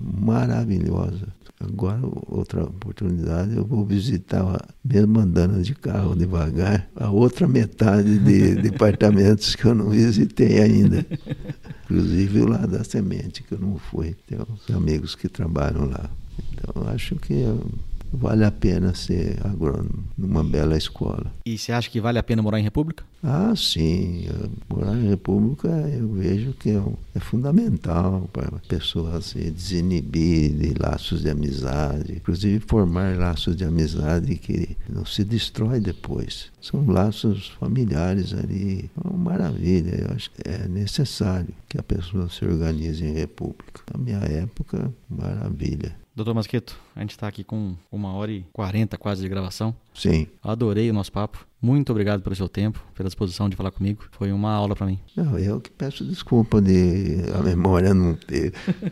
maravilhosa. Agora, outra oportunidade, eu vou visitar, mesmo andando de carro devagar, a outra metade de departamentos que eu não visitei ainda. Inclusive o lá da semente, que eu não fui. Tem uns amigos que trabalham lá. Então, eu acho que vale a pena ser agrônomo numa bela escola. E você acha que vale a pena morar em República? Ah, sim. Morar em República eu vejo que é, é fundamental para a pessoa se desinibir de laços de amizade, inclusive formar laços de amizade que não se destrói depois. São laços familiares ali. É uma maravilha. Eu acho que é necessário que a pessoa se organize em República. Na minha época, maravilha. Doutor Masqueto, a gente está aqui com uma hora e quarenta quase de gravação. Sim. Adorei o nosso papo. Muito obrigado pelo seu tempo, pela disposição de falar comigo. Foi uma aula para mim. Não, eu que peço desculpa de a memória não ter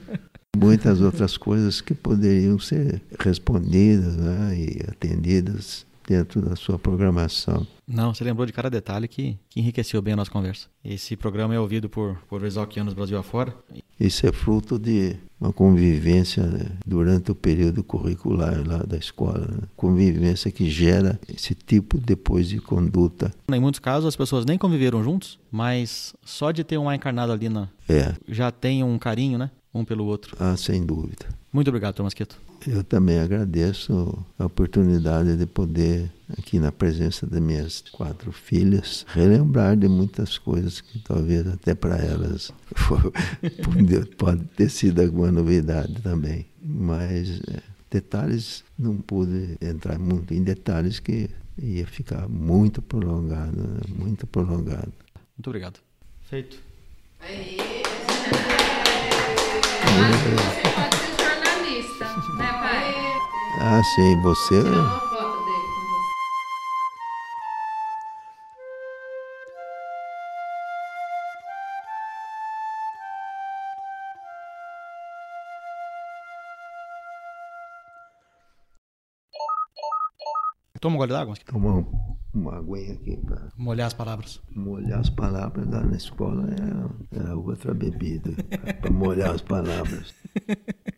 muitas outras coisas que poderiam ser respondidas né, e atendidas dentro da sua programação. Não, você lembrou de cada detalhe que, que enriqueceu bem a nossa conversa. Esse programa é ouvido por, por exalquianos Brasil afora. Isso é fruto de uma convivência né, durante o período curricular lá da escola. Né? Convivência que gera esse tipo depois de conduta. Em muitos casos as pessoas nem conviveram juntos, mas só de ter um ar encarnado ali na, É, já tem um carinho, né? Um pelo outro. ah, sem dúvida. Muito obrigado, Thomas Quieto. Eu também agradeço a oportunidade de poder, aqui na presença das minhas quatro filhas, relembrar de muitas coisas que talvez até para elas for- pode- ter sido alguma novidade também. Mas é, detalhes, não pude entrar muito em detalhes que ia ficar muito prolongado, né? muito prolongado. Muito obrigado. Feito. Você pode ser jornalista, né, pai? Ah, sim, você. Tirar uma foto dele com você. Toma um gole d'água. Tomar um- uma aguinha aqui para Molhar as palavras. molhar as palavras lá na escola é, é outra bebida para molhar as palavras.